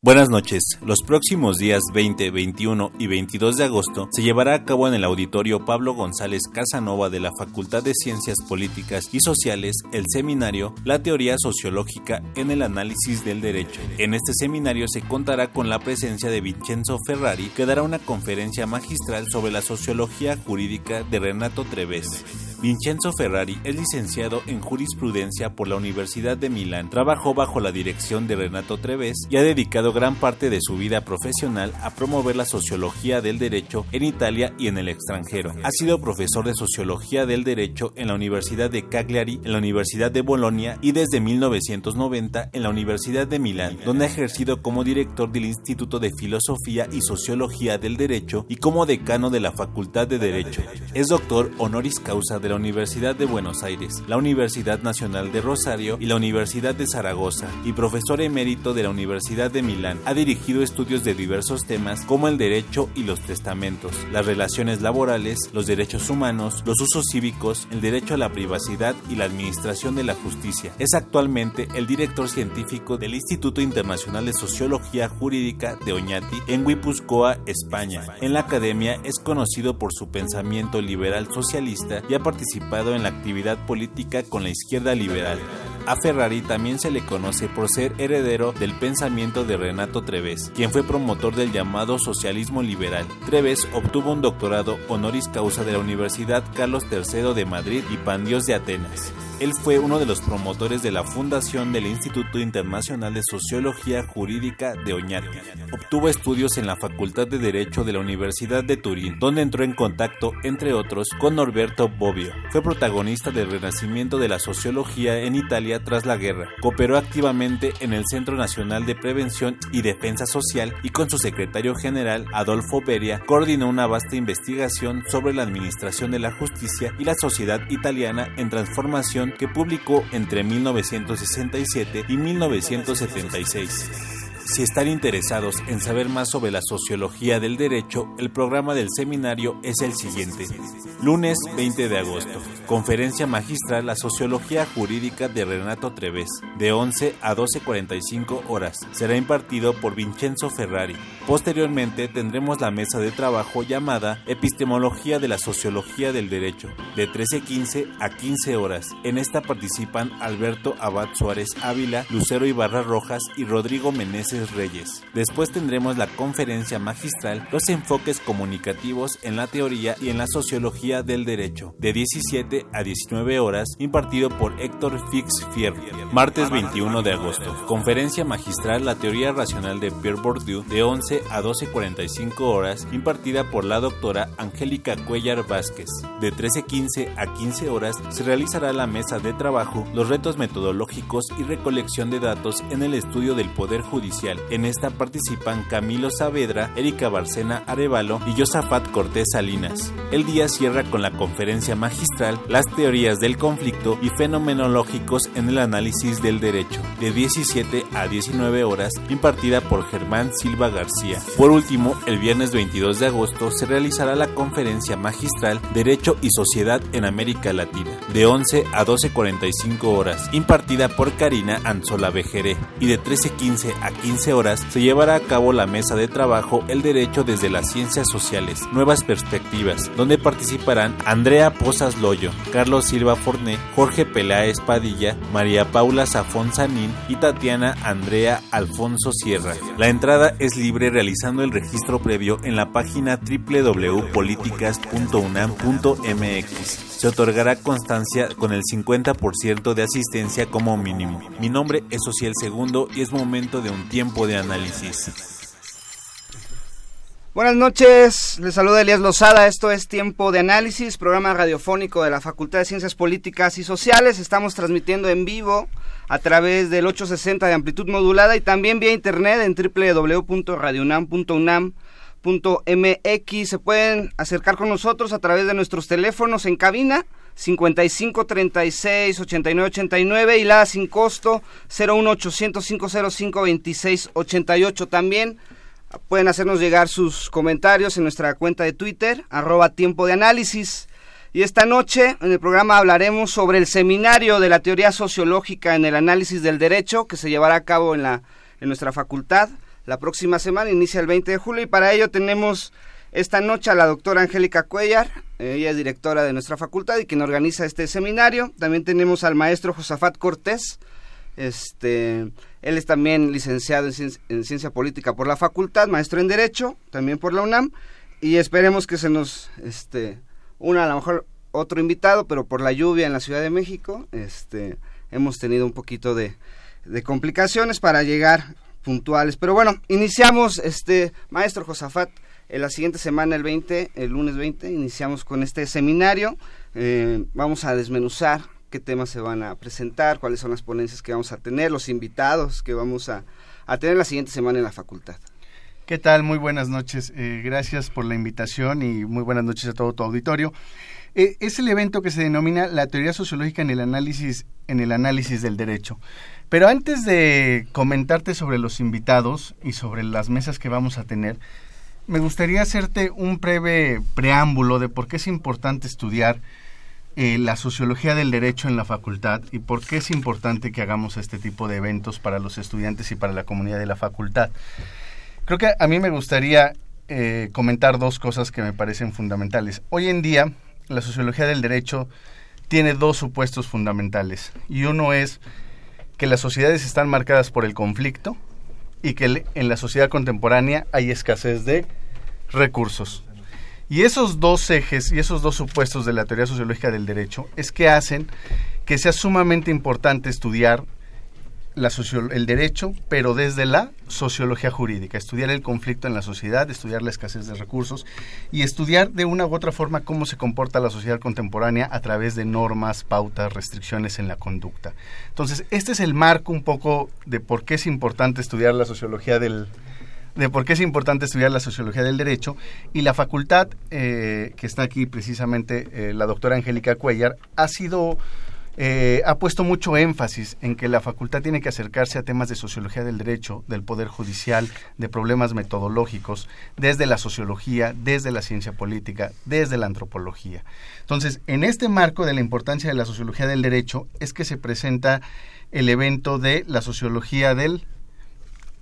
Buenas noches. Los próximos días 20, 21 y 22 de agosto se llevará a cabo en el auditorio Pablo González Casanova de la Facultad de Ciencias Políticas y Sociales el seminario La teoría sociológica en el análisis del derecho. En este seminario se contará con la presencia de Vincenzo Ferrari, que dará una conferencia magistral sobre la sociología jurídica de Renato Treves. Vincenzo Ferrari es licenciado en jurisprudencia por la Universidad de Milán. Trabajó bajo la dirección de Renato Treves y ha dedicado gran parte de su vida profesional a promover la sociología del derecho en Italia y en el extranjero. Ha sido profesor de sociología del derecho en la Universidad de Cagliari, en la Universidad de Bolonia y desde 1990 en la Universidad de Milán, donde ha ejercido como director del Instituto de Filosofía y Sociología del Derecho y como decano de la Facultad de Derecho. Es doctor honoris causa de la Universidad de Buenos Aires, la Universidad Nacional de Rosario y la Universidad de Zaragoza, y profesor emérito de la Universidad de Milán. Ha dirigido estudios de diversos temas como el derecho y los testamentos, las relaciones laborales, los derechos humanos, los usos cívicos, el derecho a la privacidad y la administración de la justicia. Es actualmente el director científico del Instituto Internacional de Sociología Jurídica de Oñati en Guipúzcoa, España. En la academia es conocido por su pensamiento liberal socialista y ha participado en la actividad política con la izquierda liberal. A Ferrari también se le conoce por ser heredero del pensamiento de Renato Treves, quien fue promotor del llamado socialismo liberal. Treves obtuvo un doctorado honoris causa de la Universidad Carlos III de Madrid y Pandios de Atenas. Él fue uno de los promotores de la fundación del Instituto Internacional de Sociología Jurídica de Oñate. Obtuvo estudios en la Facultad de Derecho de la Universidad de Turín, donde entró en contacto, entre otros, con Norberto Bobbio. Fue protagonista del renacimiento de la sociología en Italia tras la guerra. Cooperó activamente en el Centro Nacional de Prevención y Defensa Social y con su secretario general, Adolfo Beria, coordinó una vasta investigación sobre la administración de la justicia y la sociedad italiana en transformación que publicó entre 1967 y 1976. Si están interesados en saber más sobre la sociología del derecho, el programa del seminario es el siguiente. Lunes 20 de agosto. Conferencia magistral La Sociología Jurídica de Renato Treves, de 11 a 12.45 horas. Será impartido por Vincenzo Ferrari. Posteriormente tendremos la mesa de trabajo llamada Epistemología de la Sociología del Derecho, de 13.15 a 15 horas. En esta participan Alberto Abad Suárez Ávila, Lucero Ibarra Rojas y Rodrigo Meneses Reyes. Después tendremos la conferencia magistral Los enfoques comunicativos en la teoría y en la sociología del derecho, de 17 a 19 horas, impartido por Héctor Fix Fierro. Martes 21 de agosto, conferencia magistral La teoría racional de Pierre Bourdieu, de 11 a 12.45 horas, impartida por la doctora Angélica Cuellar Vázquez. De 13.15 a 15 horas se realizará la mesa de trabajo, los retos metodológicos y recolección de datos en el estudio del Poder Judicial. En esta participan Camilo Saavedra, Erika Barcena Arevalo y Josafat Cortés Salinas. El día cierra con la conferencia magistral Las teorías del conflicto y fenomenológicos en el análisis del derecho, de 17 a 19 horas, impartida por Germán Silva García. Por último, el viernes 22 de agosto se realizará la conferencia magistral Derecho y Sociedad en América Latina, de 11 a 12.45 horas, impartida por Karina Anzola Bejeré, y de 13.15 a 15 horas se llevará a cabo la mesa de trabajo El Derecho desde las Ciencias Sociales, Nuevas Perspectivas, donde participarán Andrea Pozas Loyo, Carlos Silva Forné, Jorge Peláez Padilla, María Paula Zafón Sanín y Tatiana Andrea Alfonso Sierra. La entrada es libre realizando el registro previo en la página www.políticas.unam.mx. Se otorgará constancia con el 50% de asistencia como mínimo. Mi nombre es Social Segundo y es momento de un tiempo de análisis. Buenas noches, les saluda Elías Lozada, esto es Tiempo de Análisis, programa radiofónico de la Facultad de Ciencias Políticas y Sociales. Estamos transmitiendo en vivo a través del 860 de amplitud modulada y también vía internet en www.radionam.unam.mx. Se pueden acercar con nosotros a través de nuestros teléfonos en cabina 55 36 89 89 y la sin costo 01 800 505 26 88 también Pueden hacernos llegar sus comentarios en nuestra cuenta de Twitter, arroba tiempo de análisis. Y esta noche en el programa hablaremos sobre el seminario de la teoría sociológica en el análisis del derecho que se llevará a cabo en, la, en nuestra facultad la próxima semana, inicia el 20 de julio y para ello tenemos esta noche a la doctora Angélica Cuellar, ella es directora de nuestra facultad y quien organiza este seminario. También tenemos al maestro Josafat Cortés, este, él es también licenciado en ciencia, política por la facultad, maestro en Derecho, también por la UNAM, y esperemos que se nos este, una a lo mejor otro invitado, pero por la lluvia en la Ciudad de México, este, hemos tenido un poquito de, de complicaciones para llegar puntuales. Pero bueno, iniciamos, este, maestro Josafat, en la siguiente semana, el 20, el lunes 20, iniciamos con este seminario. Eh, vamos a desmenuzar qué temas se van a presentar, cuáles son las ponencias que vamos a tener, los invitados que vamos a, tener la siguiente semana en la facultad. ¿Qué tal? Muy buenas noches. Eh, gracias por la invitación y muy buenas noches a todo tu auditorio. Eh, es el evento que se denomina la teoría sociológica en el análisis en el análisis del derecho. Pero antes de comentarte sobre los invitados y sobre las mesas que vamos a tener, me gustaría hacerte un breve preámbulo de por qué es importante estudiar eh, la sociología del derecho en la facultad y por qué es importante que hagamos este tipo de eventos para los estudiantes y para la comunidad de la facultad. Creo que a mí me gustaría eh, comentar dos cosas que me parecen fundamentales. Hoy en día, la sociología del derecho tiene dos supuestos fundamentales y uno es que las sociedades están marcadas por el conflicto y que en la sociedad contemporánea hay escasez de recursos. Y esos dos ejes y esos dos supuestos de la teoría sociológica del derecho es que hacen que sea sumamente importante estudiar la el derecho, pero desde la sociología jurídica, estudiar el conflicto en la sociedad, estudiar la escasez de recursos y estudiar de una u otra forma cómo se comporta la sociedad contemporánea a través de normas, pautas, restricciones en la conducta. Entonces, este es el marco un poco de por qué es importante estudiar la sociología del, de por qué es importante estudiar la sociología del derecho y la facultad eh, que está aquí precisamente eh, la doctora Angélica Cuellar ha sido eh, ha puesto mucho énfasis en que la facultad tiene que acercarse a temas de sociología del derecho, del poder judicial, de problemas metodológicos, desde la sociología, desde la ciencia política, desde la antropología. Entonces, en este marco de la importancia de la sociología del derecho es que se presenta el evento de la sociología del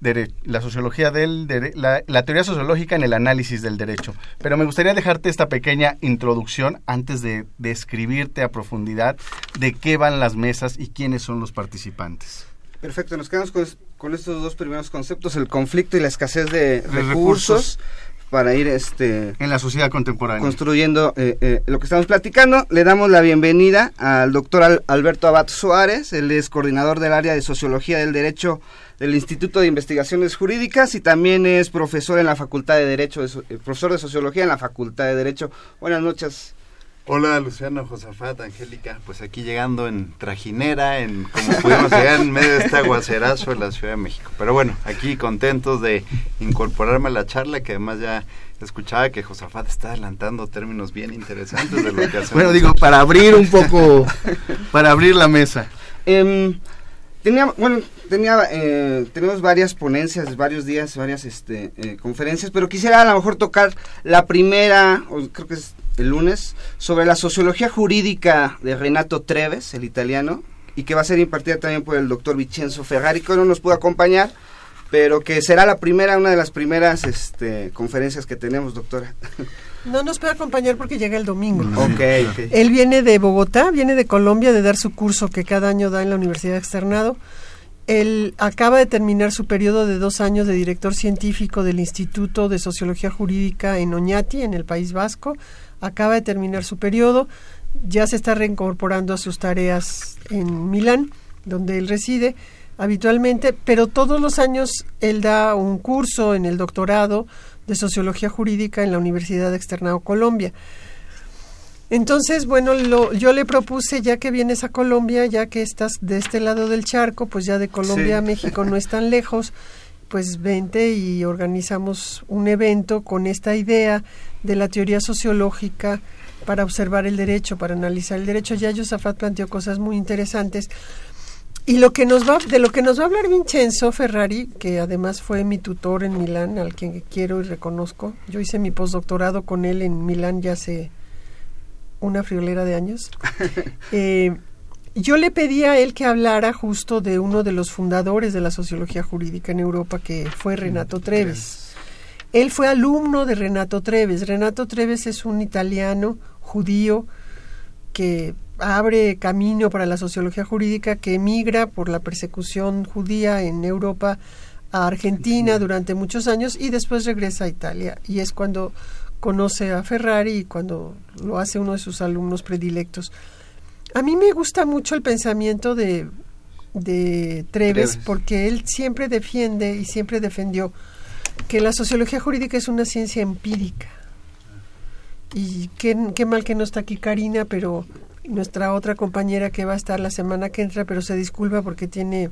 la sociología del la, teoría sociológica en el análisis del derecho. Pero me gustaría dejarte esta pequeña introducción antes de describirte a profundidad de qué van las mesas y quiénes son los participantes. Perfecto, nos quedamos con, estos dos primeros conceptos, el conflicto y la escasez de, recursos, para ir este en la sociedad contemporánea construyendo eh, eh, lo que estamos platicando le damos la bienvenida al doctor Alberto Abad Suárez él es coordinador del área de sociología del derecho del Instituto de Investigaciones Jurídicas y también es profesor en la Facultad de Derecho, eh, profesor de Sociología en la Facultad de Derecho. Buenas noches. Hola Luciano, Josafat, Angélica, pues aquí llegando en trajinera, en como pudimos llegar en medio de este aguacerazo en la Ciudad de México. Pero bueno, aquí contentos de incorporarme a la charla, que además ya escuchaba que Josafat está adelantando términos bien interesantes de lo que hacemos. bueno, digo, para abrir un poco, para abrir la mesa. Eh, tenía, bueno, tenía, eh, tenemos varias ponencias, varios días, varias este, eh, conferencias, pero quisiera a lo mejor tocar la primera, creo que es el lunes, sobre la sociología jurídica de Renato Treves, el italiano, y que va a ser impartida también por el doctor Vincenzo Ferrari, que no nos pudo acompañar, pero que será la primera, una de las primeras este, conferencias que tenemos, doctora. No nos puede acompañar porque llega el domingo. Okay, Él viene de Bogotá, viene de Colombia de dar su curso que cada año da en la Universidad Externado Él acaba de terminar su periodo de dos años de director científico del Instituto de Sociología Jurídica en Oñati, en el País Vasco. Acaba de terminar su periodo, ya se está reincorporando a sus tareas en Milán, donde él reside habitualmente, pero todos los años él da un curso en el doctorado de Sociología Jurídica en la Universidad de Externado Colombia. Entonces, bueno, lo, yo le propuse, ya que vienes a Colombia, ya que estás de este lado del charco, pues ya de Colombia a México no es tan lejos, pues vente y organizamos un evento con esta idea de la teoría sociológica para observar el derecho, para analizar el derecho. Ya Josafat planteó cosas muy interesantes. Y lo que nos va, de lo que nos va a hablar Vincenzo Ferrari, que además fue mi tutor en Milán, al quien quiero y reconozco. Yo hice mi postdoctorado con él en Milán ya hace una friolera de años. Eh, yo le pedí a él que hablara justo de uno de los fundadores de la sociología jurídica en Europa, que fue Renato Treves. Él fue alumno de Renato Treves. Renato Treves es un italiano judío que abre camino para la sociología jurídica que emigra por la persecución judía en Europa a Argentina durante muchos años y después regresa a Italia. Y es cuando conoce a Ferrari y cuando lo hace uno de sus alumnos predilectos. A mí me gusta mucho el pensamiento de, de Treves, Treves. porque él siempre defiende y siempre defendió que la sociología jurídica es una ciencia empírica. Y qué, qué mal que no está aquí Karina, pero nuestra otra compañera que va a estar la semana que entra, pero se disculpa porque tiene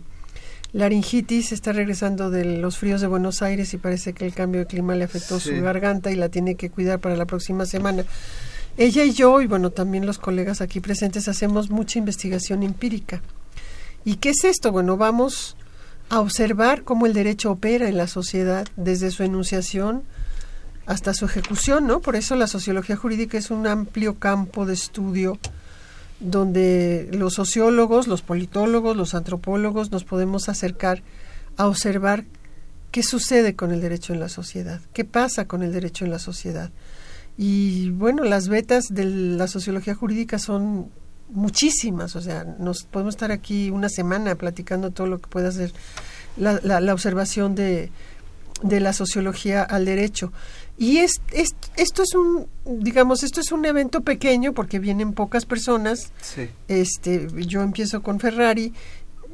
laringitis, está regresando de los fríos de Buenos Aires y parece que el cambio de clima le afectó Sí. su garganta y la tiene que cuidar para la próxima semana. Ella y yo, y bueno, también los colegas aquí presentes, hacemos mucha investigación empírica. ¿Y qué es esto? Bueno, vamos a observar cómo el derecho opera en la sociedad desde su enunciación hasta su ejecución, ¿no? Por eso la sociología jurídica es un amplio campo de estudio donde los sociólogos, los politólogos, los antropólogos nos podemos acercar a observar qué sucede con el derecho en la sociedad, qué pasa con el derecho en la sociedad. Y bueno, las vetas de la sociología jurídica son muchísimas, o sea, nos podemos estar aquí una semana platicando todo lo que puede hacer la, la- la observación de, de la sociología al derecho. Y es, es- esto es un, digamos, esto es un evento pequeño porque vienen pocas personas. Sí. Este, yo empiezo con Ferrari.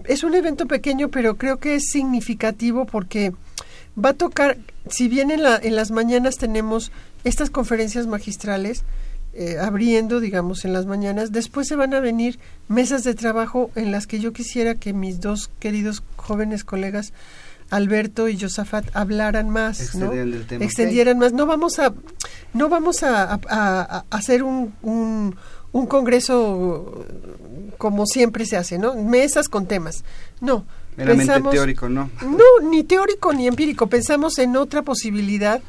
Es un evento pequeño, pero creo que es significativo porque va a tocar, si bien en, la, en las mañanas tenemos estas conferencias magistrales, eh, abriendo, digamos, en las mañanas, después se van a venir mesas de trabajo en las que yo quisiera que mis dos queridos jóvenes colegas, Alberto y Josafat, hablaran más, ¿no? Extendieran el tema. extendieran más. No vamos a, no vamos a, a- a- a hacer un, un, un congreso como siempre se hace, ¿no? Mesas con temas. No. Pensamos- teórico, ¿no? no, ni teórico ni empírico. Pensamos en otra posibilidad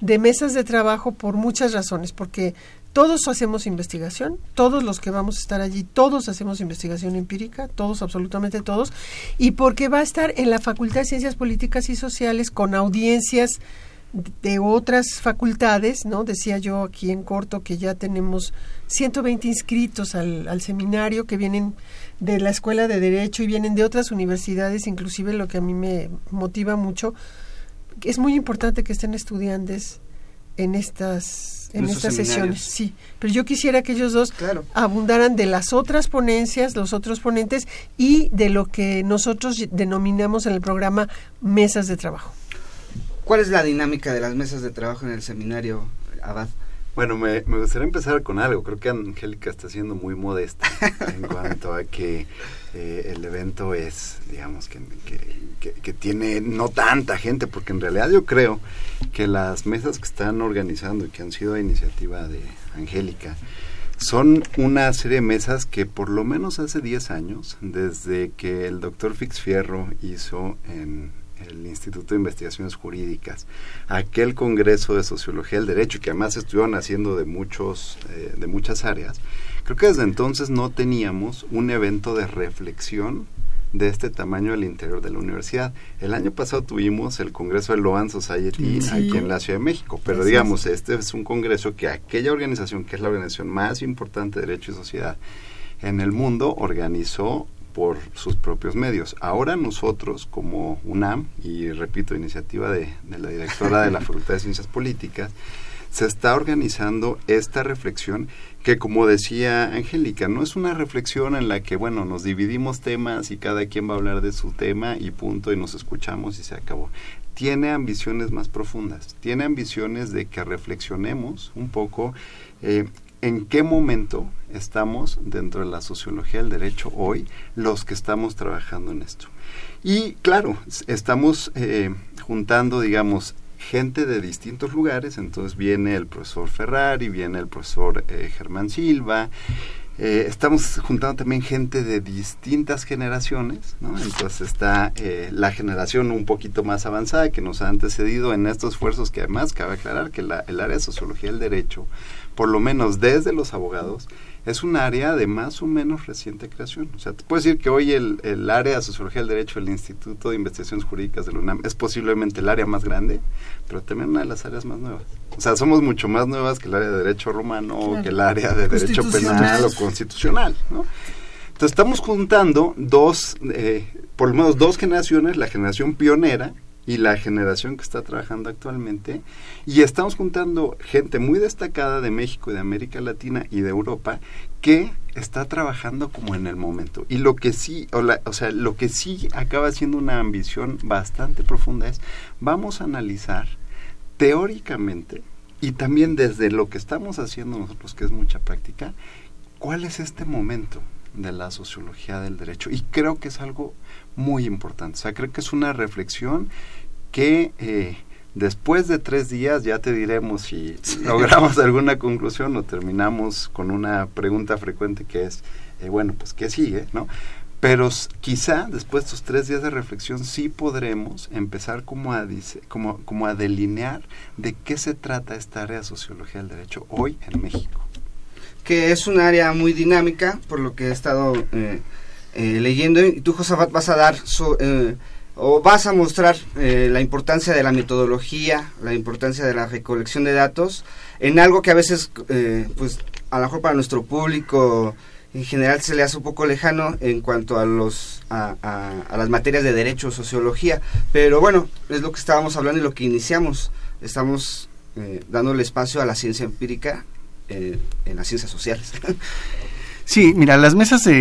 de mesas de trabajo por muchas razones, porque todos hacemos investigación, todos los que vamos a estar allí, todos hacemos investigación empírica, todos, absolutamente todos, y porque va a estar en la Facultad de Ciencias Políticas y Sociales con audiencias de otras facultades, ¿no? Decía yo aquí en corto que ya tenemos 120 inscritos al, al seminario que vienen de la Escuela de Derecho y vienen de otras universidades, inclusive lo que a mí me motiva mucho, es muy importante que estén estudiantes en estas en estas sesiones, sí. Pero yo quisiera que ellos dos Claro. abundaran de las otras ponencias, los otros ponentes y de lo que nosotros denominamos en el programa mesas de trabajo. ¿Cuál es la dinámica de las mesas de trabajo en el seminario, Abad? Bueno, me, me gustaría empezar con algo. Creo que Angélica está siendo muy modesta en cuanto a que eh, el evento es, digamos, que, que- tiene no tanta gente, porque en realidad yo creo que las mesas que están organizando y que han sido a iniciativa de Angélica son una serie de mesas que por lo menos hace 10 años, desde que el doctor Fix Fierro hizo en el Instituto de Investigaciones Jurídicas, aquel Congreso de Sociología del Derecho, que además estuvieron haciendo de, muchos, eh, de muchas áreas, creo que desde entonces no teníamos un evento de reflexión de este tamaño al interior de la universidad. El año pasado tuvimos el Congreso de Loan Society Sí. aquí en la Ciudad de México, pero Así digamos, este es un congreso que aquella organización, que es la organización más importante de Derecho y Sociedad en el mundo, organizó por sus propios medios. Ahora nosotros, como UNAM, y repito, iniciativa de, de la directora de la Facultad de Ciencias Políticas, se está organizando esta reflexión que como decía Angélica, no es una reflexión en la que, bueno, nos dividimos temas y cada quien va a hablar de su tema y punto y nos escuchamos y se acabó. Tiene ambiciones más profundas, tiene ambiciones de que reflexionemos un poco eh, en qué momento estamos dentro de la sociología del derecho hoy los que estamos trabajando en esto. Y claro, estamos eh, juntando, digamos, gente de distintos lugares, entonces viene el profesor Ferrari, viene el profesor eh, Germán Silva, eh, estamos juntando también gente de distintas generaciones, ¿no? Entonces está eh, la generación un poquito más avanzada que nos ha antecedido en estos esfuerzos que además cabe aclarar que la, el área de sociología del derecho, por lo menos desde los abogados, es un área de más o menos reciente creación. O sea, te puedo decir que hoy el, el área de sociología del derecho del Instituto de Investigaciones Jurídicas de la UNAM es posiblemente el área más grande, pero también una de las áreas más nuevas. O sea, somos mucho más nuevas que el área de derecho romano, o que el área de derecho penal o constitucional, ¿no? Entonces estamos juntando dos, eh, por lo menos dos generaciones, la generación pionera, y la generación que está trabajando actualmente. Y estamos juntando gente muy destacada de México de América Latina y de Europa que está trabajando como en el momento. Y lo que sí, o, la, o sea, lo que sí acaba siendo una ambición bastante profunda es, vamos a analizar teóricamente y también desde lo que estamos haciendo nosotros, que es mucha práctica, cuál es este momento de la sociología del derecho. Y creo que es algo muy importante. O sea, creo que es una reflexión que eh, después de tres días ya te diremos si logramos alguna conclusión o terminamos con una pregunta frecuente que es, eh, bueno, pues ¿qué sigue? ¿no? Pero quizá después de estos tres días de reflexión sí podremos empezar como a, dice, como, como a delinear de qué se trata esta área de sociología del derecho hoy en México. Que es un área muy dinámica, por lo que he estado eh, eh, leyendo. Y tú, Josafat, vas a dar su, eh, o vas a mostrar eh, la importancia de la metodología, la importancia de la recolección de datos en algo que a veces, eh, pues, a lo mejor para nuestro público en general se le hace un poco lejano en cuanto a los a, las materias de derecho, sociología, pero bueno, es lo que estábamos hablando y lo que iniciamos. Estamos dándole espacio a la ciencia empírica en las ciencias sociales. Sí, mira, las mesas de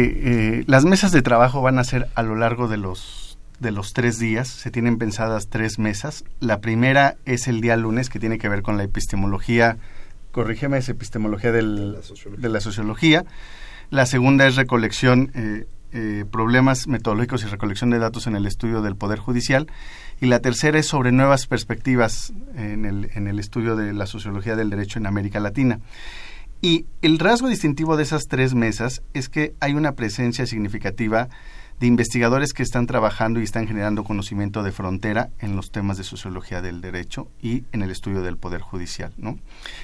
eh, las mesas de trabajo van a ser a lo largo de los de los tres días. Se tienen pensadas tres mesas. La primera es el día lunes que tiene que ver con la epistemología. Corrígeme, es epistemología del, la de la sociología. La segunda es recolección, eh, eh, problemas metodológicos y recolección de datos en el estudio del Poder Judicial. Y la tercera es sobre nuevas perspectivas en el, en el estudio de la sociología del derecho en América Latina. Y el rasgo distintivo de esas tres mesas es que hay una presencia significativa de investigadores que están trabajando y están generando conocimiento de frontera en los temas de sociología del derecho y en el estudio del poder judicial, ¿no?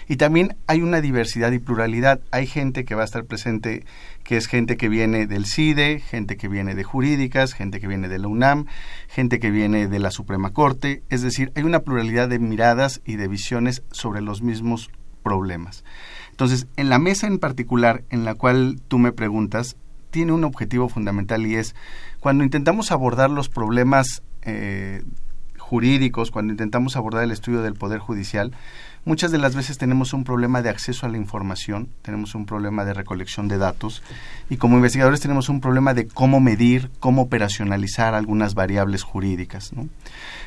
Y también hay una diversidad y pluralidad. Hay gente que va a estar presente, que es gente que viene del CIDE, gente que viene de jurídicas, gente que viene de la UNAM, gente que viene de la Suprema Corte, es decir, hay una pluralidad de miradas y de visiones sobre los mismos problemas. Entonces, en la mesa en particular en la cual tú me preguntas, tiene un objetivo fundamental y es cuando intentamos abordar los problemas eh, jurídicos, cuando intentamos abordar el estudio del Poder Judicial, muchas de las veces tenemos un problema de acceso a la información, tenemos un problema de recolección de datos y como investigadores tenemos un problema de cómo medir, cómo operacionalizar algunas variables jurídicas.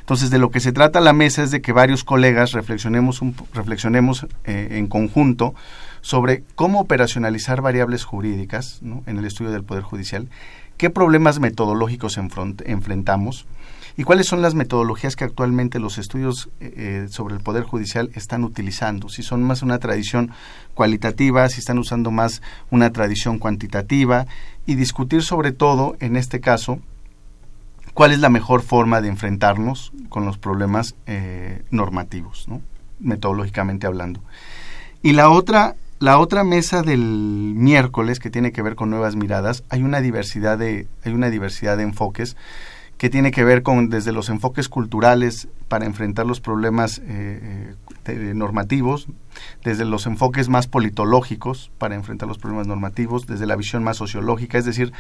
Entonces, de lo que se trata la mesa es de que varios colegas reflexionemos, reflexionemos eh, en conjunto sobre cómo operacionalizar variables jurídicas en el estudio del Poder Judicial, qué problemas metodológicos enfrentamos y cuáles son las metodologías que actualmente los estudios eh, eh, sobre el Poder Judicial están utilizando, si son más una tradición cualitativa, si están usando más una tradición cuantitativa y discutir sobre todo, en este caso, cuál es la mejor forma de enfrentarnos con los problemas eh, normativos, ¿no? metodológicamente hablando. Y la otra la otra mesa del miércoles que tiene que ver con nuevas miradas, hay una diversidad de hay una diversidad de enfoques que tiene que ver con desde los enfoques culturales para enfrentar los problemas eh, eh, normativos, desde los enfoques más politológicos para enfrentar los problemas normativos, desde la visión más sociológica, es decir,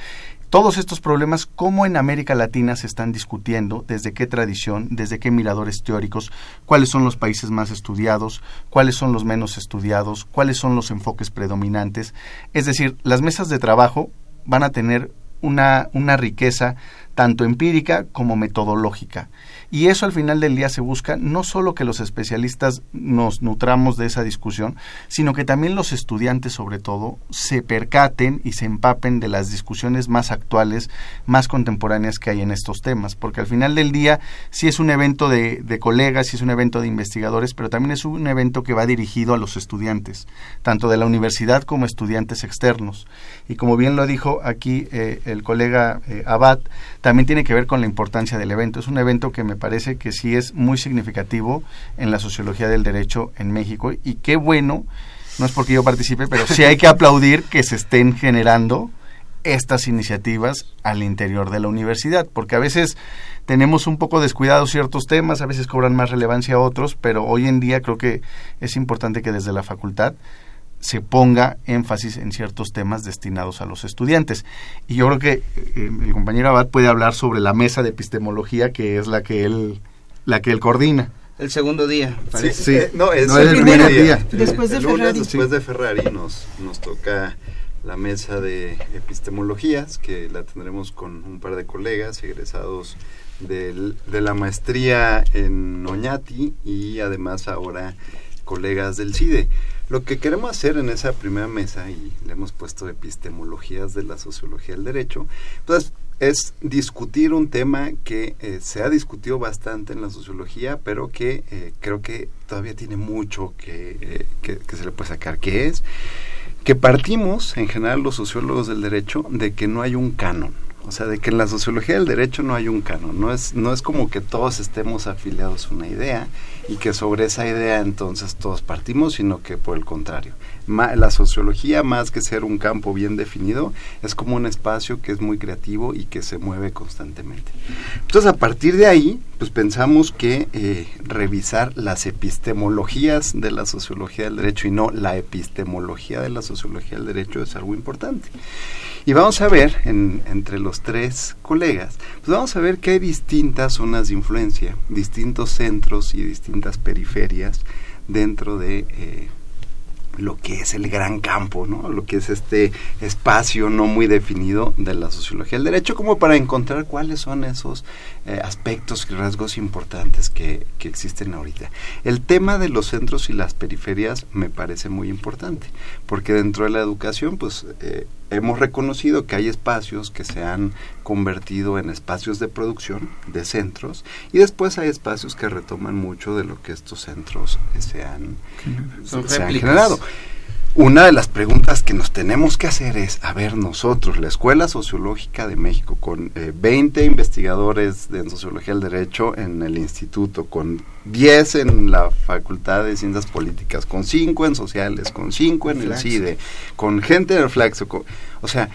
todos estos problemas, cómo en América Latina se están discutiendo, desde qué tradición, desde qué miradores teóricos, cuáles son los países más estudiados, cuáles son los menos estudiados, cuáles son los enfoques predominantes. Es decir, las mesas de trabajo van a tener una, una riqueza tanto empírica como metodológica. Y eso al final del día se busca no solo que los especialistas nos nutramos de esa discusión, sino que también los estudiantes sobre todo se percaten y se empapen de las discusiones más actuales, más contemporáneas que hay en estos temas, porque al final del día sí es un evento de, de colegas, sí es un evento de investigadores, pero también es un evento que va dirigido a los estudiantes, tanto de la universidad como estudiantes externos. Y como bien lo dijo aquí eh, el colega eh, Abad, también tiene que ver con la importancia del evento. Es un evento que me parece que sí es muy significativo en la sociología del derecho en México y qué bueno, no es porque yo participe, pero sí hay que aplaudir que se estén generando estas iniciativas al interior de la universidad, porque a veces tenemos un poco descuidados ciertos temas, a veces cobran más relevancia a otros, pero hoy en día creo que es importante que desde la facultad se ponga énfasis en ciertos temas destinados a los estudiantes. Y yo creo que eh, el compañero Abad puede hablar sobre la mesa de epistemología que es la que él la que él coordina. El segundo día, Sí, sí. Eh, no, es No, el el primer primer día. día. Después de El lunes, Ferrari. Después de Ferrari nos, nos toca la mesa de epistemologías, que la tendremos con un par de colegas egresados del- de la maestría en Oñati y además ahora colegas del CIDE. Lo que queremos hacer en esa primera mesa, y le hemos puesto epistemologías de la sociología del derecho, pues es discutir un tema que eh, se ha discutido bastante en la sociología, pero que eh, creo que todavía tiene mucho que, eh, que, que se le puede sacar, que es que partimos, en general los sociólogos del derecho, de que no hay un canon. O sea, de que en la sociología del derecho no hay un canon. No es, no es como que todos estemos afiliados a una idea y que sobre esa idea entonces todos partimos, sino que por el contrario. Ma- la sociología, más que ser un campo bien definido, es como un espacio que es muy creativo y que se mueve constantemente. Entonces, a partir de ahí, pues pensamos que eh, revisar las epistemologías de la sociología del derecho y no la epistemología de la sociología del derecho es algo importante. Y vamos a ver, en- entre los tres colegas, pues vamos a ver que hay distintas zonas de influencia, distintos centros y periferias dentro de eh, lo que es el gran campo, ¿no? Lo que es este espacio no muy definido de la sociología del derecho, como para encontrar cuáles son esos eh, aspectos y rasgos importantes que, que existen ahorita. El tema de los centros y las periferias me parece muy importante, porque dentro de la educación, pues eh, hemos reconocido que hay espacios que se han convertido en espacios de producción de centros y después hay espacios que retoman mucho de lo que estos centros se han, se generado. Una de las preguntas que nos tenemos que hacer es, a ver, nosotros, la Escuela Sociológica de México, con eh, 20 investigadores de, en Sociología del Derecho en el instituto, con 10 en la Facultad de Ciencias Políticas, con 5 en Sociales, con 5 en el. CIDE, con gente del Flaxo, con- o sea,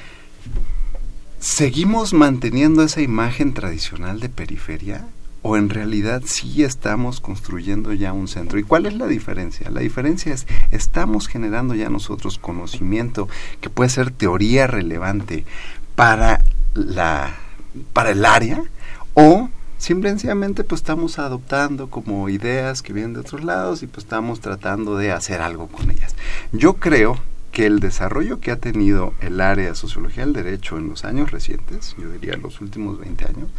¿seguimos manteniendo esa imagen tradicional de periferia? ¿O en realidad sí estamos construyendo ya un centro? ¿Y cuál es la diferencia? La diferencia es, estamos generando ya nosotros conocimiento que puede ser teoría relevante para, la, para el área o simplemente pues estamos adoptando como ideas que vienen de otros lados y pues estamos tratando de hacer algo con ellas. Yo creo que el desarrollo que ha tenido el área de sociología del derecho en los años recientes, yo diría los últimos 20 años,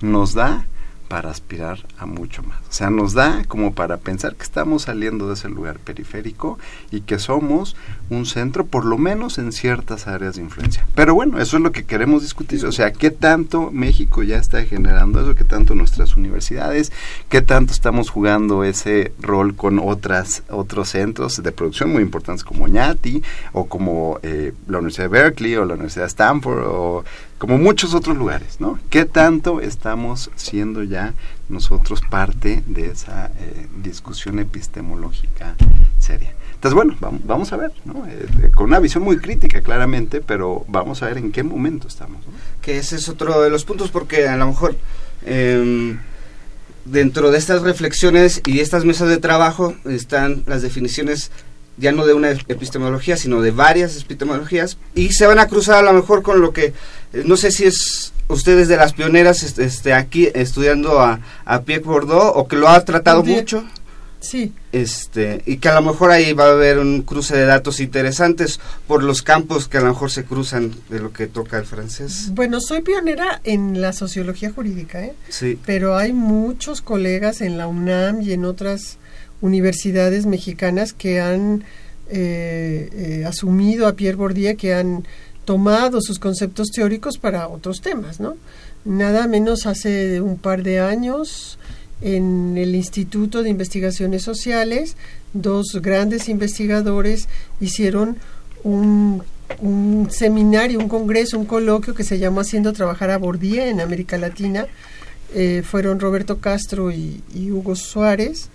nos da para aspirar a mucho más. O sea, nos da como para pensar que estamos saliendo de ese lugar periférico y que somos un centro, por lo menos en ciertas áreas de influencia. Pero bueno, eso es lo que queremos discutir. O sea, ¿qué tanto México ya está generando eso? ¿Qué tanto nuestras universidades? ¿Qué tanto estamos jugando ese rol con otras otros centros de producción muy importantes como ñati o como eh, la Universidad de Berkeley o la Universidad de Stanford o como muchos otros lugares, ¿no? ¿Qué tanto estamos siendo ya nosotros parte de esa eh, discusión epistemológica seria? Entonces, bueno, vamos, a ver, ¿no? Eh, con una visión muy crítica, claramente, pero vamos a ver en qué momento estamos. que ese es otro de los puntos porque a lo mejor em, dentro de estas reflexiones y estas mesas de trabajo están las definiciones ya no de una epistemología, sino de varias epistemologías, y se van a cruzar a lo mejor con lo que, no sé si es ustedes de las pioneras este, aquí estudiando a, a Pierre Bourdieu, o que lo ha tratado mucho. Sí. Este, y que a lo mejor ahí va a haber un cruce de datos interesantes por los campos que a lo mejor se cruzan de lo que toca el francés. Bueno, soy pionera en la sociología jurídica, ¿eh? Sí. Pero hay muchos colegas en la UNAM y en otras universidades mexicanas que han eh, eh, asumido a Pierre Bourdieu, que han tomado sus conceptos teóricos para otros temas, ¿no? Nada menos hace un par de años en el Instituto de Investigaciones Sociales, dos grandes investigadores hicieron un, un, seminario, un congreso, un coloquio que se llamó Haciendo Trabajar a Bourdieu en América Latina. Eh, fueron Roberto Castro y, y, Hugo Suárez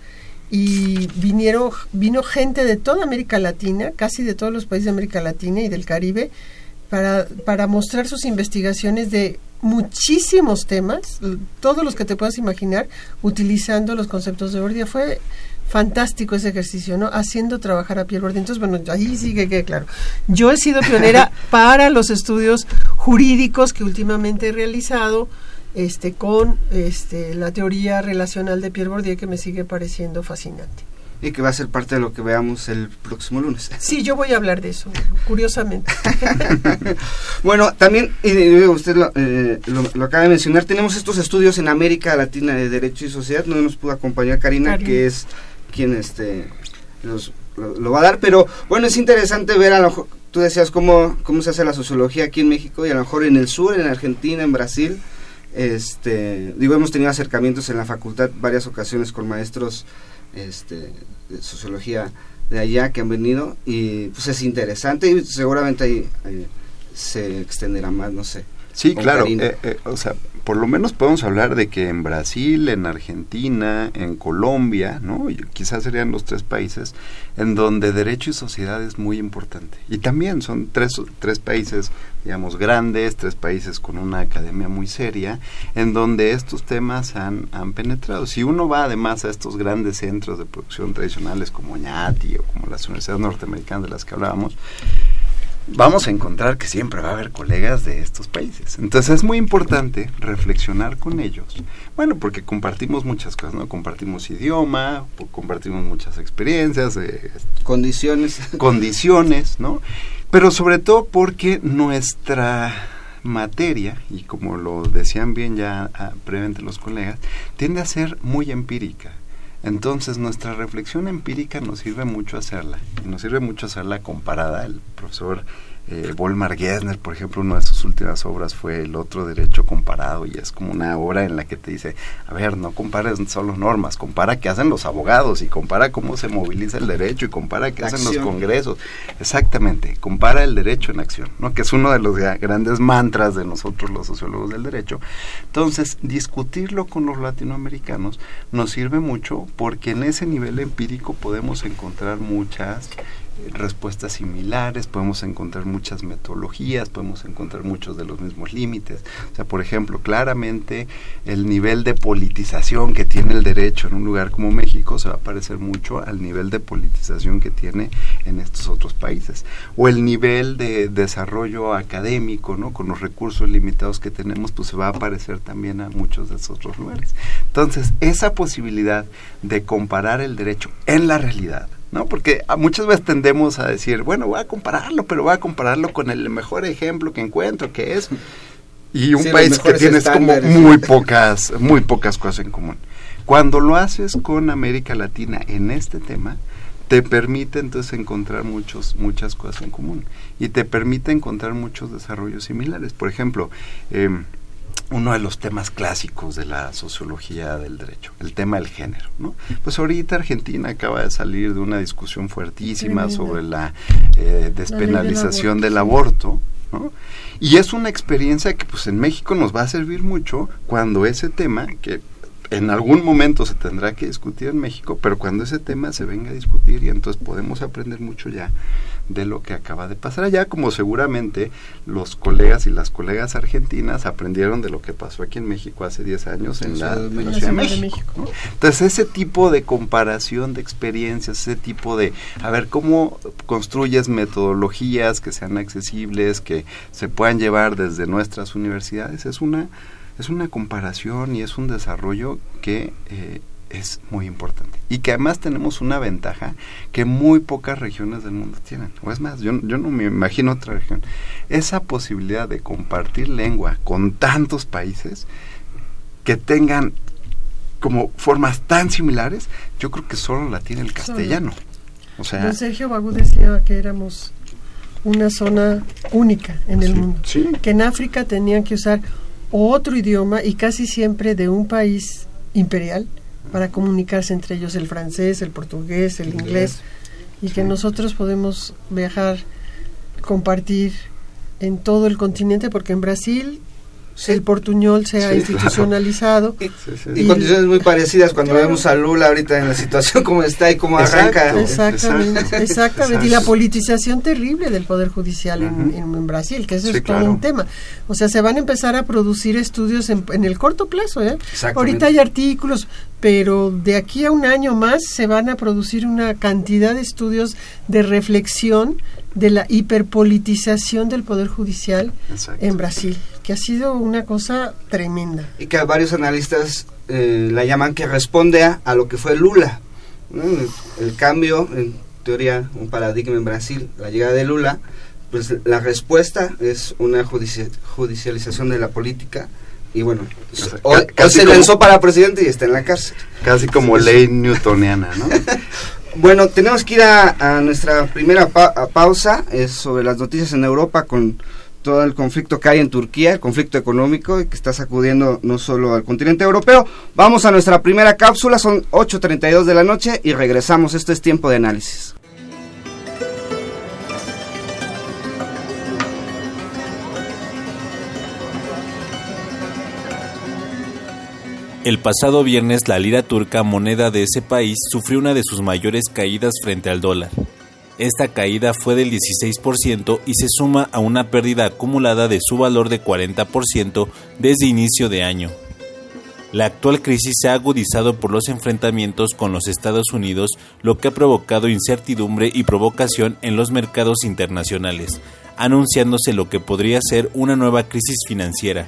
y vinieron, vino gente de toda América Latina, casi de todos los países de América Latina y del Caribe, para, para mostrar sus investigaciones de muchísimos temas, todos los que te puedas imaginar, utilizando los conceptos de Bourdieu. Fue fantástico ese ejercicio, ¿no? Haciendo trabajar a Pierre Bourdieu. Entonces, bueno, ahí sí que quede claro. Yo he sido pionera para los estudios jurídicos que últimamente he realizado este, con este, la teoría relacional de Pierre Bourdieu que me sigue pareciendo fascinante. Y que va a ser parte de lo que veamos el próximo lunes. Sí, yo voy a hablar de eso, curiosamente. bueno, también, y usted lo, eh, lo, lo, acaba de mencionar, tenemos estos estudios en América Latina de Derecho y Sociedad, no nos pudo acompañar Karina, Karina. que es quien este los, lo, lo, va a dar, pero bueno, es interesante ver a lo tú decías cómo, cómo se hace la sociología aquí en México y a lo mejor en el sur, en Argentina, en Brasil, este, digo, hemos tenido acercamientos en la facultad varias ocasiones con maestros este, de sociología de allá que han venido y pues es interesante y seguramente ahí, se extenderá más, no sé. Sí, claro, eh, eh, o sea, por lo menos podemos hablar de que en Brasil, en Argentina, en Colombia, ¿no? Quizás serían los tres países en donde derecho y sociedad es muy importante. Y también son tres, tres países, digamos, grandes, tres países con una academia muy seria, en donde estos temas han, han penetrado. Si uno va además a estos grandes centros de producción tradicionales como ñati o como las universidades norteamericanas de las que hablábamos, vamos a encontrar que siempre va a haber colegas de estos países. Entonces es muy importante reflexionar con ellos. Bueno, porque compartimos muchas cosas, ¿no? Compartimos idioma, compartimos muchas experiencias, eh, condiciones. Condiciones, ¿no? Pero sobre todo porque nuestra materia, y como lo decían bien ya ah, previamente los colegas, tiende a ser muy empírica. Entonces nuestra reflexión empírica nos sirve mucho hacerla, nos sirve mucho hacerla comparada. El profesor eh, Volmar Gessner, por ejemplo, una de sus últimas obras fue El otro derecho comparado y es como una obra en la que te dice, a ver, no compares solo normas, compara qué hacen los abogados y compara cómo se moviliza el derecho y compara qué hacen los congresos. Exactamente, compara el derecho en acción, ¿no? que es uno de los grandes mantras de nosotros los sociólogos del derecho. Entonces, discutirlo con los latinoamericanos nos sirve mucho porque en ese nivel empírico podemos encontrar muchas respuestas similares, podemos encontrar muchas metodologías, podemos encontrar muchos de los mismos límites. O sea, por ejemplo, claramente el nivel de politización que tiene el derecho en un lugar como México se va a parecer mucho al nivel de politización que tiene en estos otros países. O el nivel de desarrollo académico, ¿no? Con los recursos limitados que tenemos, pues se va a parecer también a muchos de esos otros lugares. Entonces, esa posibilidad de comparar el derecho en la realidad, ¿no? Porque muchas veces tendemos a decir, bueno, voy a compararlo, pero voy a compararlo con el mejor ejemplo que encuentro, que es y un Sí, país que tienes como muy pocas muy pocas cosas en común. Cuando lo haces con América Latina en este tema, te permite entonces encontrar muchos muchas cosas en común y te permite encontrar muchos desarrollos similares. Por ejemplo, em, uno de los temas clásicos de la sociología del derecho, el tema del género, ¿no? Pues ahorita Argentina acaba de salir de una discusión fuertísima sobre la eh, despenalización del aborto, ¿no? Y es una experiencia que pues en México nos va a servir mucho cuando ese tema, que en algún momento se tendrá que discutir en México, pero cuando ese tema se venga a discutir y entonces podemos aprender mucho ya de lo que acaba de pasar. Allá, como seguramente los colegas y las colegas argentinas aprendieron de lo que pasó aquí en México hace 10 años en la, Ciudad de México. Entonces, ese tipo de comparación de experiencias, ese tipo de, a ver, cómo construyes metodologías que sean accesibles, que se puedan llevar desde nuestras universidades, es una, es una comparación y es un desarrollo que... Eh, es muy importante. Y que además tenemos una ventaja que muy pocas regiones del mundo tienen. O es más, yo, yo no me imagino otra región. Esa posibilidad de compartir lengua con tantos países que tengan como formas tan similares, yo creo que solo la tiene el castellano. O sea, Sergio Bagú decía que éramos una zona única en el mundo. Que en África tenían que usar otro idioma y casi siempre de un país imperial para comunicarse entre ellos el francés, el portugués, el inglés, y que nosotros podemos viajar, compartir en todo el continente, porque en Brasil el portuñol se ha institucionalizado. Y, condiciones muy parecidas cuando vemos a Lula ahorita en la situación como está y cómo arranca. Exactamente, exactamente. Y la politización terrible del Poder Judicial en, Brasil, que eso es todo un tema. O sea, se van a empezar a producir estudios en, el corto plazo. ¿eh? Ahorita hay artículos, pero de aquí a un año más se van a producir una cantidad de estudios de reflexión de la hiperpolitización del Poder Judicial en Brasil, que ha sido una cosa tremenda. Y que varios analistas eh, la llaman que responde a, lo que fue Lula. El, cambio, en teoría, un paradigma en Brasil, la llegada de Lula, pues la respuesta es una judicialización de la política. Y bueno, hoy, se lanzó para presidente y está en la cárcel. Casi como ley newtoniana, ¿no? Bueno, tenemos que ir a, nuestra primera pausa, es sobre las noticias en Europa con todo el conflicto que hay en Turquía, el conflicto económico que está sacudiendo no solo al continente europeo. Vamos a nuestra primera cápsula, son 8.32 de la noche y regresamos, esto es tiempo de análisis. El pasado viernes la lira turca, moneda de ese país, sufrió una de sus mayores caídas frente al dólar. Esta caída fue del 16% y se suma a una pérdida acumulada de su valor de 40% desde inicio de año. La actual crisis se ha agudizado por los enfrentamientos con los Estados Unidos, lo que ha provocado incertidumbre y provocación en los mercados internacionales, anunciándose lo que podría ser una nueva crisis financiera.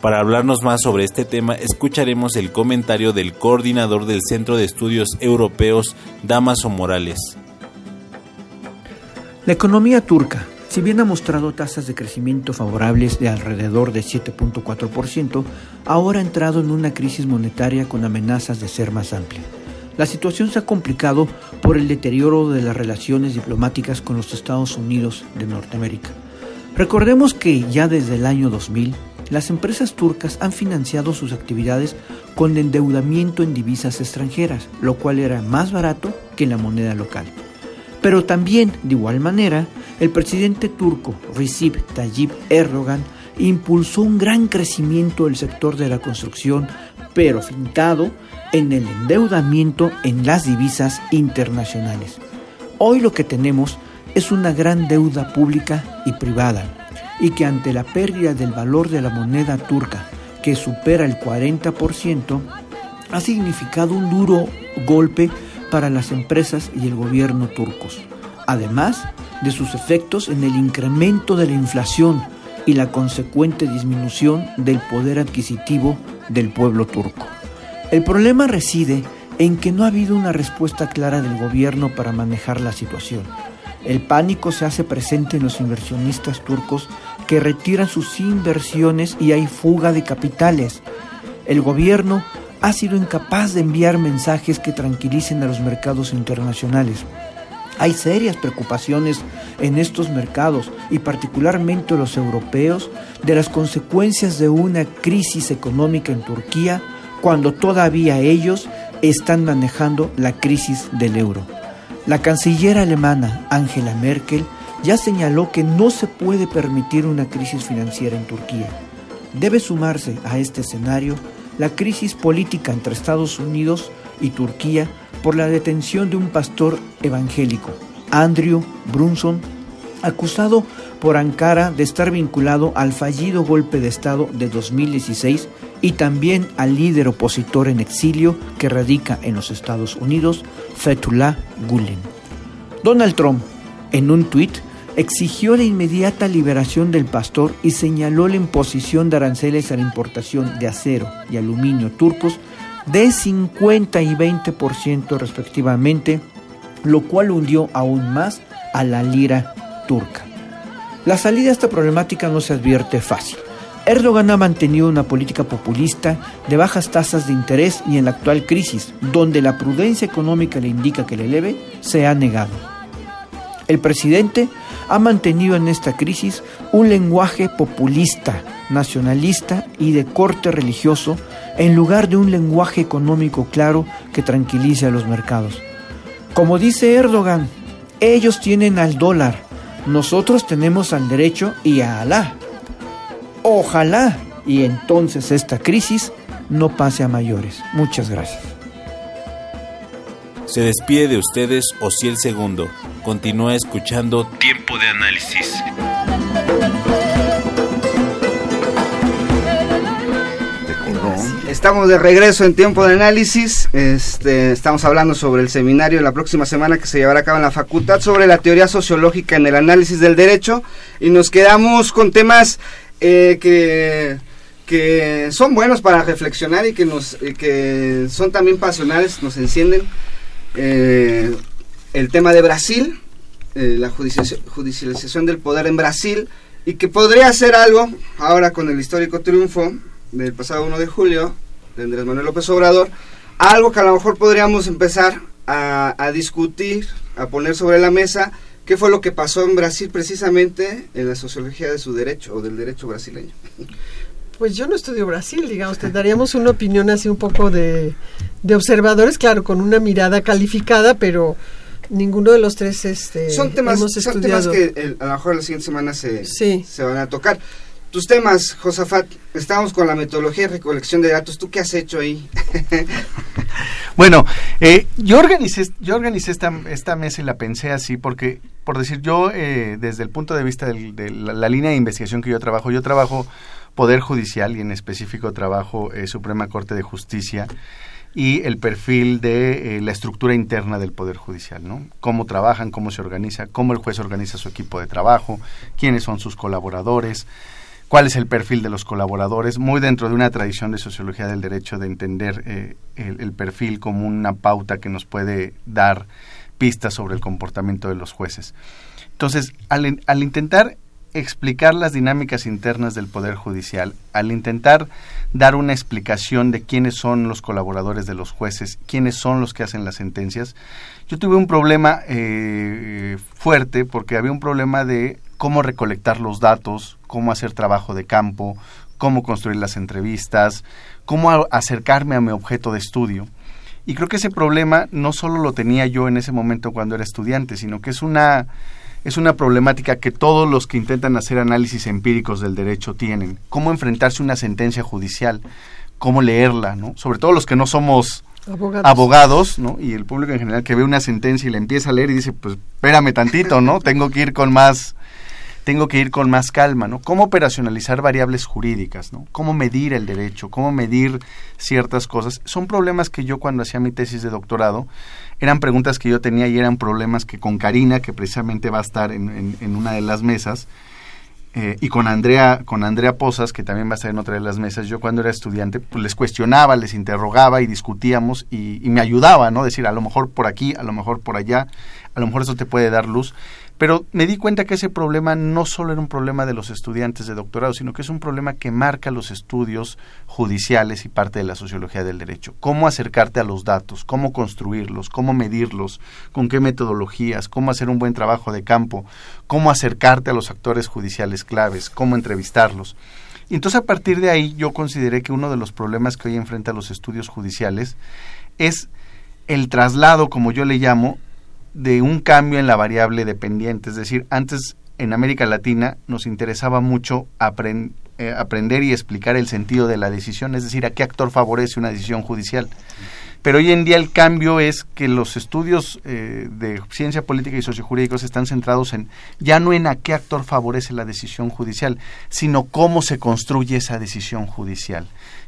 Para hablarnos más sobre este tema, escucharemos el comentario del coordinador del Centro de Estudios Europeos, Damaso Morales. La economía turca, si bien ha mostrado tasas de crecimiento favorables de alrededor de 7.4%, ahora ha entrado en una crisis monetaria con amenazas de ser más amplia. La situación se ha complicado por el deterioro de las relaciones diplomáticas con los Estados Unidos de Norteamérica. Recordemos que ya desde el año 2000, las empresas turcas han financiado sus actividades con endeudamiento en divisas extranjeras, lo cual era más barato que la moneda local. Pero también, de igual manera, el presidente turco Recep Tayyip Erdogan impulsó un gran crecimiento del sector de la construcción, pero fincado en el endeudamiento en las divisas internacionales. Hoy lo que tenemos es una gran deuda pública y privada, y que ante la pérdida del valor de la moneda turca, que supera el 40%, ha significado un duro golpe para las empresas y el gobierno turcos, además de sus efectos en el incremento de la inflación y la consecuente disminución del poder adquisitivo del pueblo turco. El problema reside en que no ha habido una respuesta clara del gobierno para manejar la situación. El pánico se hace presente en los inversionistas turcos que retiran sus inversiones y hay fuga de capitales. El gobierno ha sido incapaz de enviar mensajes que tranquilicen a los mercados internacionales. Hay serias preocupaciones en estos mercados y particularmente los europeos de las consecuencias de una crisis económica en Turquía cuando todavía ellos están manejando la crisis del euro. La canciller alemana Angela Merkel ya señaló que no se puede permitir una crisis financiera en Turquía. Debe sumarse a este escenario la crisis política entre Estados Unidos y Turquía por la detención de un pastor evangélico, Andrew Brunson, acusado por Ankara de estar vinculado al fallido golpe de Estado de 2016 y también al líder opositor en exilio que radica en los Estados Unidos, Fethullah Gulen. Donald Trump, en un tuit, exigió la inmediata liberación del pastor y señaló la imposición de aranceles a la importación de acero y aluminio turcos de 50 y 20% respectivamente, lo cual hundió aún más a la lira turca. La salida a esta problemática no se advierte fácil. Erdogan ha mantenido una política populista de bajas tasas de interés y en la actual crisis, donde la prudencia económica le indica que le eleve, se ha negado. El presidente ha mantenido en esta crisis un lenguaje populista, nacionalista y de corte religioso en lugar de un lenguaje económico claro que tranquilice a los mercados. Como dice Erdogan, ellos tienen al dólar, nosotros tenemos al derecho y a Alá. Ojalá y entonces esta crisis no pase a mayores. Muchas gracias. Se despide de ustedes Ociel Segundo. Continúa escuchando Tiempo de Análisis. Estamos de regreso en tiempo de análisis. Este, estamos hablando sobre el seminario la próxima semana que se llevará a cabo en la facultad sobre la teoría sociológica en el análisis del derecho. Y nos quedamos con temas eh, que, que son buenos para reflexionar y que, nos, que son también pasionales, nos encienden. Eh, el tema de Brasil, eh, la judicialización del poder en Brasil, y que podría ser algo, ahora con el histórico triunfo del pasado 1 de julio, de Andrés Manuel López Obrador, algo que a lo mejor podríamos empezar a, a, discutir, a poner sobre la mesa, qué fue lo que pasó en Brasil precisamente en la sociología de su derecho o del derecho brasileño. Pues yo no estudio Brasil, digamos, te daríamos una opinión así un poco de, de observadores, claro, con una mirada calificada, pero ninguno de los tres este, son temas, hemos son temas que el, a lo mejor la siguiente semana se, se van a tocar. Tus temas, Josafat, estamos con la metodología de recolección de datos. ¿Tú qué has hecho ahí? bueno, eh, yo organicé, yo organicé esta, esta mesa y la pensé así porque, por decir, yo eh, desde el punto de vista del, de la, línea de investigación que yo trabajo, yo trabajo Poder Judicial y en específico trabajo eh, Suprema Corte de Justicia y el perfil de eh, la estructura interna del Poder Judicial, ¿no? Cómo trabajan, cómo se organiza, cómo el juez organiza su equipo de trabajo, quiénes son sus colaboradores, cuál es el perfil de los colaboradores, muy dentro de una tradición de sociología del derecho de entender eh, el, perfil como una pauta que nos puede dar pistas sobre el comportamiento de los jueces. Entonces, al, al intentar explicar las dinámicas internas del Poder Judicial, al intentar dar una explicación de quiénes son los colaboradores de los jueces, quiénes son los que hacen las sentencias, yo tuve un problema eh, fuerte porque había un problema de cómo recolectar los datos, cómo hacer trabajo de campo, cómo construir las entrevistas, cómo acercarme a mi objeto de estudio. Y creo que ese problema no solo lo tenía yo en ese momento cuando era estudiante, sino que es una es una problemática que todos los que intentan hacer análisis empíricos del derecho tienen. Cómo enfrentarse a una sentencia judicial, cómo leerla, ¿no? Sobre todo los que no somos abogados. abogados, ¿no? Y el público en general que ve una sentencia y la empieza a leer y dice, pues espérame tantito, ¿no? Tengo que ir con más tengo que ir con más calma, ¿no? Cómo operacionalizar variables jurídicas, ¿no? Cómo medir el derecho, cómo medir ciertas cosas. Son problemas que yo cuando hacía mi tesis de doctorado, eran preguntas que yo tenía y eran problemas que con Karina, que precisamente va a estar en, en, en una de las mesas, eh, y con Andrea, con Andrea Posas, que también va a estar en otra de las mesas, yo cuando era estudiante, pues les cuestionaba, les interrogaba y discutíamos y, y me ayudaba, ¿no? Decir, a lo mejor por aquí, a lo mejor por allá, a lo mejor eso te puede dar luz. Pero me di cuenta que ese problema no solo era un problema de los estudiantes de doctorado, sino que es un problema que marca los estudios judiciales y parte de la sociología del derecho. Cómo acercarte a los datos, cómo construirlos, cómo medirlos, con qué metodologías, cómo hacer un buen trabajo de campo, cómo acercarte a los actores judiciales claves, cómo entrevistarlos. Y entonces a partir de ahí yo consideré que uno de los problemas que hoy enfrenta los estudios judiciales es el traslado, como yo le llamo, de un cambio en la variable dependiente. Es decir, antes en América Latina nos interesaba mucho eh, aprender y explicar el sentido de la decisión, es decir, a qué actor favorece una decisión judicial. Pero hoy en día el cambio es que los estudios eh, de ciencia política y sociojurídicos están centrados en ya no en a qué actor favorece la decisión judicial, sino cómo se construye esa decisión judicial.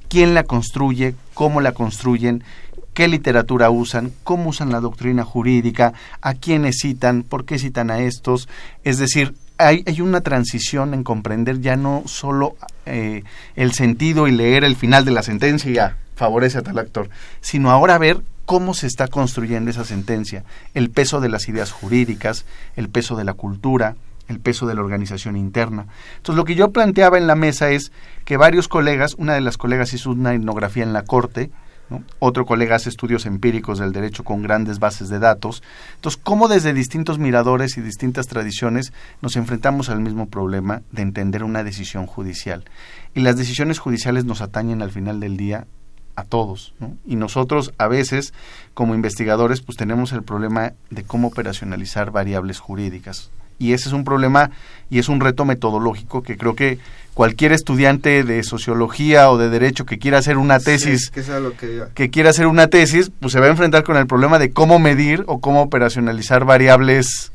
¿Quién la construye? ¿Cómo la construyen? Qué literatura usan, cómo usan la doctrina jurídica, a quiénes citan, por qué citan a estos. Es decir, hay, una transición en comprender ya no solo eh, el sentido y leer el final de la sentencia y ya favorece a tal actor, sino ahora ver cómo se está construyendo esa sentencia, el peso de las ideas jurídicas, el peso de la cultura, el peso de la organización interna. Entonces, lo que yo planteaba en la mesa es que varios colegas, una de las colegas hizo una etnografía en la Corte, otro colega hace estudios empíricos del derecho con grandes bases de datos. Entonces, ¿cómo desde distintos miradores y distintas tradiciones nos enfrentamos al mismo problema de entender una decisión judicial? Y las decisiones judiciales nos atañen al final del día a todos, Y nosotros a veces, como investigadores, pues tenemos el problema de cómo operacionalizar variables jurídicas. Y ese es un problema y es un reto metodológico que creo que cualquier estudiante de sociología o de derecho que quiera hacer una tesis, que, quiera hacer una tesis, pues se va a enfrentar con el problema de cómo medir o cómo operacionalizar variables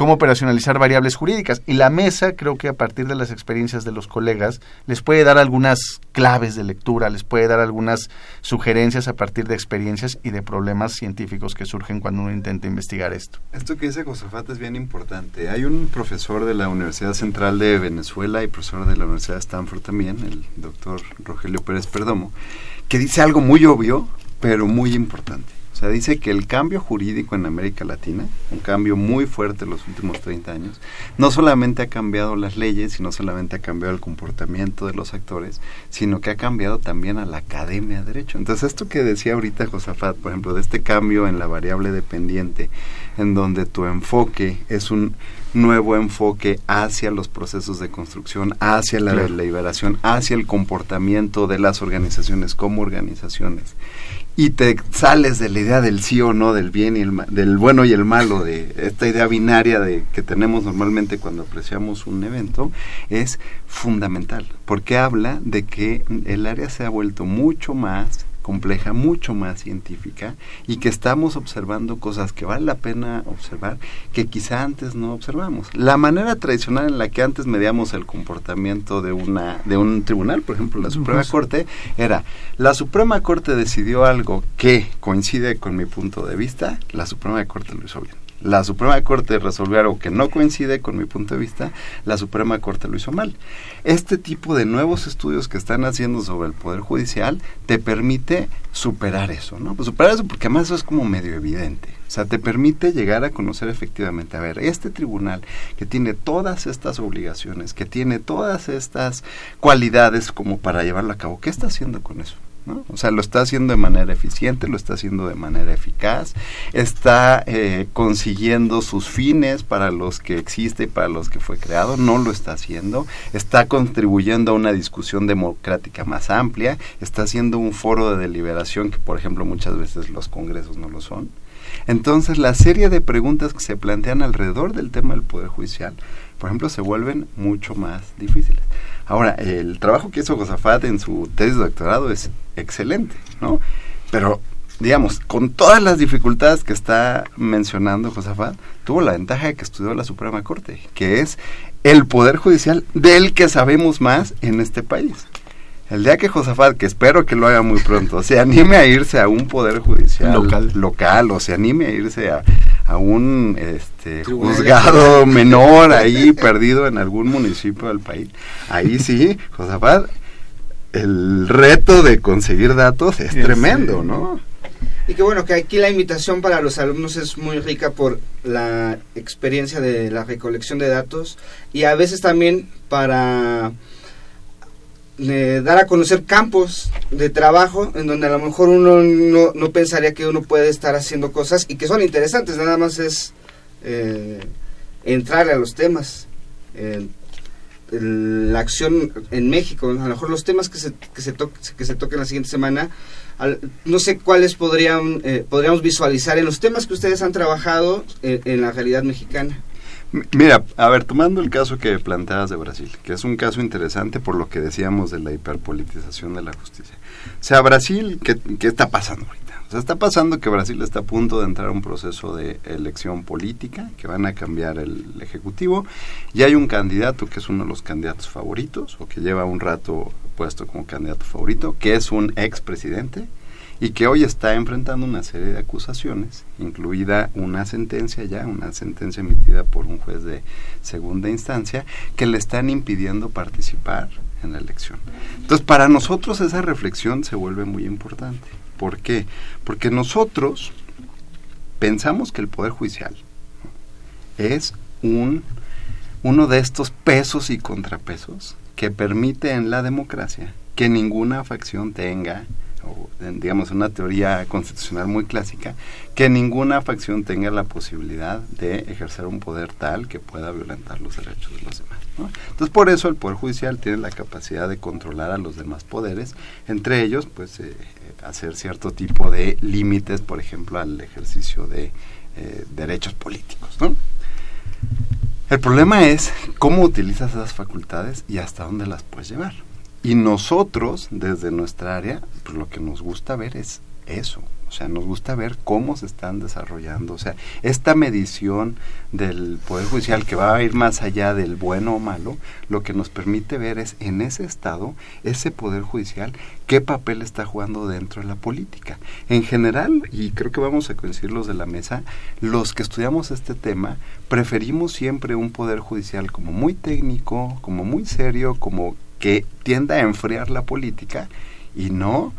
cómo operacionalizar variables jurídicas. Y la mesa, creo que a partir de las experiencias de los colegas, les puede dar algunas claves de lectura, les puede dar algunas sugerencias a partir de experiencias y de problemas científicos que surgen cuando uno intenta investigar esto. Esto que dice Josafat es bien importante. Hay un profesor de la Universidad Central de Venezuela y profesor de la Universidad de Stanford también, el doctor Rogelio Pérez Perdomo, que dice algo muy obvio, pero muy importante sea, dice que el cambio jurídico en América Latina, un cambio muy fuerte en los últimos 30 años, no solamente ha cambiado las leyes y no solamente ha cambiado el comportamiento de los actores, sino que ha cambiado también a la academia de derecho. Entonces, esto que decía ahorita Josafat, por ejemplo, de este cambio en la variable dependiente, en donde tu enfoque es un nuevo enfoque hacia los procesos de construcción, hacia la deliberación, hacia el comportamiento de las organizaciones como organizaciones y te sales de la idea del sí o no, del bien y el del bueno y el malo, de esta idea binaria de que tenemos normalmente cuando apreciamos un evento, es fundamental, porque habla de que el área se ha vuelto mucho más compleja, mucho más científica y que estamos observando cosas que vale la pena observar que quizá antes no observamos. La manera tradicional en la que antes medíamos el comportamiento de una de un tribunal, por ejemplo, la Suprema Corte era la Suprema Corte decidió algo que coincide con mi punto de vista, la Suprema Corte lo hizo bien la Suprema Corte resolvió algo que no coincide con mi punto de vista, la Suprema Corte lo hizo mal. Este tipo de nuevos estudios que están haciendo sobre el Poder Judicial te permite superar eso, ¿no? Pues superar eso porque además eso es como medio evidente. O sea, te permite llegar a conocer efectivamente, a ver, este tribunal que tiene todas estas obligaciones, que tiene todas estas cualidades como para llevarlo a cabo, ¿qué está haciendo con eso? O sea, lo está haciendo de manera eficiente, lo está haciendo de manera eficaz, está eh, consiguiendo sus fines para los que existe y para los que fue creado, no lo está haciendo, está contribuyendo a una discusión democrática más amplia, está haciendo un foro de deliberación que, por ejemplo, muchas veces los congresos no lo son. Entonces, la serie de preguntas que se plantean alrededor del tema del Poder Judicial, por ejemplo, se vuelven mucho más difíciles. Ahora, el trabajo que hizo Josafat en su tesis de doctorado es excelente, ¿no? Pero, digamos, con todas las dificultades que está mencionando Josafat, tuvo la ventaja de que estudió la Suprema Corte, que es el poder judicial del que sabemos más en este país. El día que Josafat, que espero que lo haga muy pronto, se anime a irse a un poder judicial local, local o se anime a irse a, a un este, juzgado menor ahí perdido en algún municipio del país. Ahí sí, Josafat, el reto de conseguir datos es tremendo, ¿no? Y que bueno, que aquí la invitación para los alumnos es muy rica por la experiencia de la recolección de datos y a veces también para dar a conocer campos de trabajo en donde a lo mejor uno no, pensaría que uno puede estar haciendo cosas y que son interesantes, nada más es eh, entrar a los temas. La acción en México, a lo mejor los temas que se, que se, que se toquen la siguiente semana, no sé cuáles podrían, eh, podríamos visualizar en los temas que ustedes han trabajado en la realidad mexicana. Mira, a ver, tomando el caso que planteabas de Brasil, que es un caso interesante por lo que decíamos de la hiperpolitización de la justicia. O sea, Brasil, ¿qué, qué está pasando ahorita? O sea, está pasando que Brasil está a punto de entrar a un proceso de elección política, que van a cambiar el Ejecutivo, y hay un candidato que es uno de los candidatos favoritos, o que lleva un rato puesto como candidato favorito, que es un expresidente, y que hoy está enfrentando una serie de acusaciones, incluida una sentencia ya, una sentencia emitida por un juez de segunda instancia, que le están impidiendo participar en la elección. Entonces, para nosotros esa reflexión se vuelve muy importante. ¿Por qué? Porque nosotros pensamos que el Poder Judicial es un, uno de estos pesos y contrapesos que permite en la democracia que ninguna facción tenga o digamos una teoría constitucional muy clásica, que ninguna facción tenga la posibilidad de ejercer un poder tal que pueda violentar los derechos de los demás. Entonces por eso el Poder Judicial tiene la capacidad de controlar a los demás poderes, entre ellos pues eh, hacer cierto tipo de límites, por ejemplo, al ejercicio de eh, derechos políticos. El problema es cómo utilizas esas facultades y hasta dónde las puedes llevar. Y nosotros, desde nuestra área, pues lo que nos gusta ver es eso. O sea, nos gusta ver cómo se están desarrollando. O sea, esta medición del Poder Judicial que va a ir más allá del bueno o malo, lo que nos permite ver es en ese estado, ese Poder Judicial, qué papel está jugando dentro de la política. En general, y creo que vamos a coincidir los de la mesa, los que estudiamos este tema, preferimos siempre un Poder Judicial como muy técnico, como muy serio, como que tienda a enfriar la política y no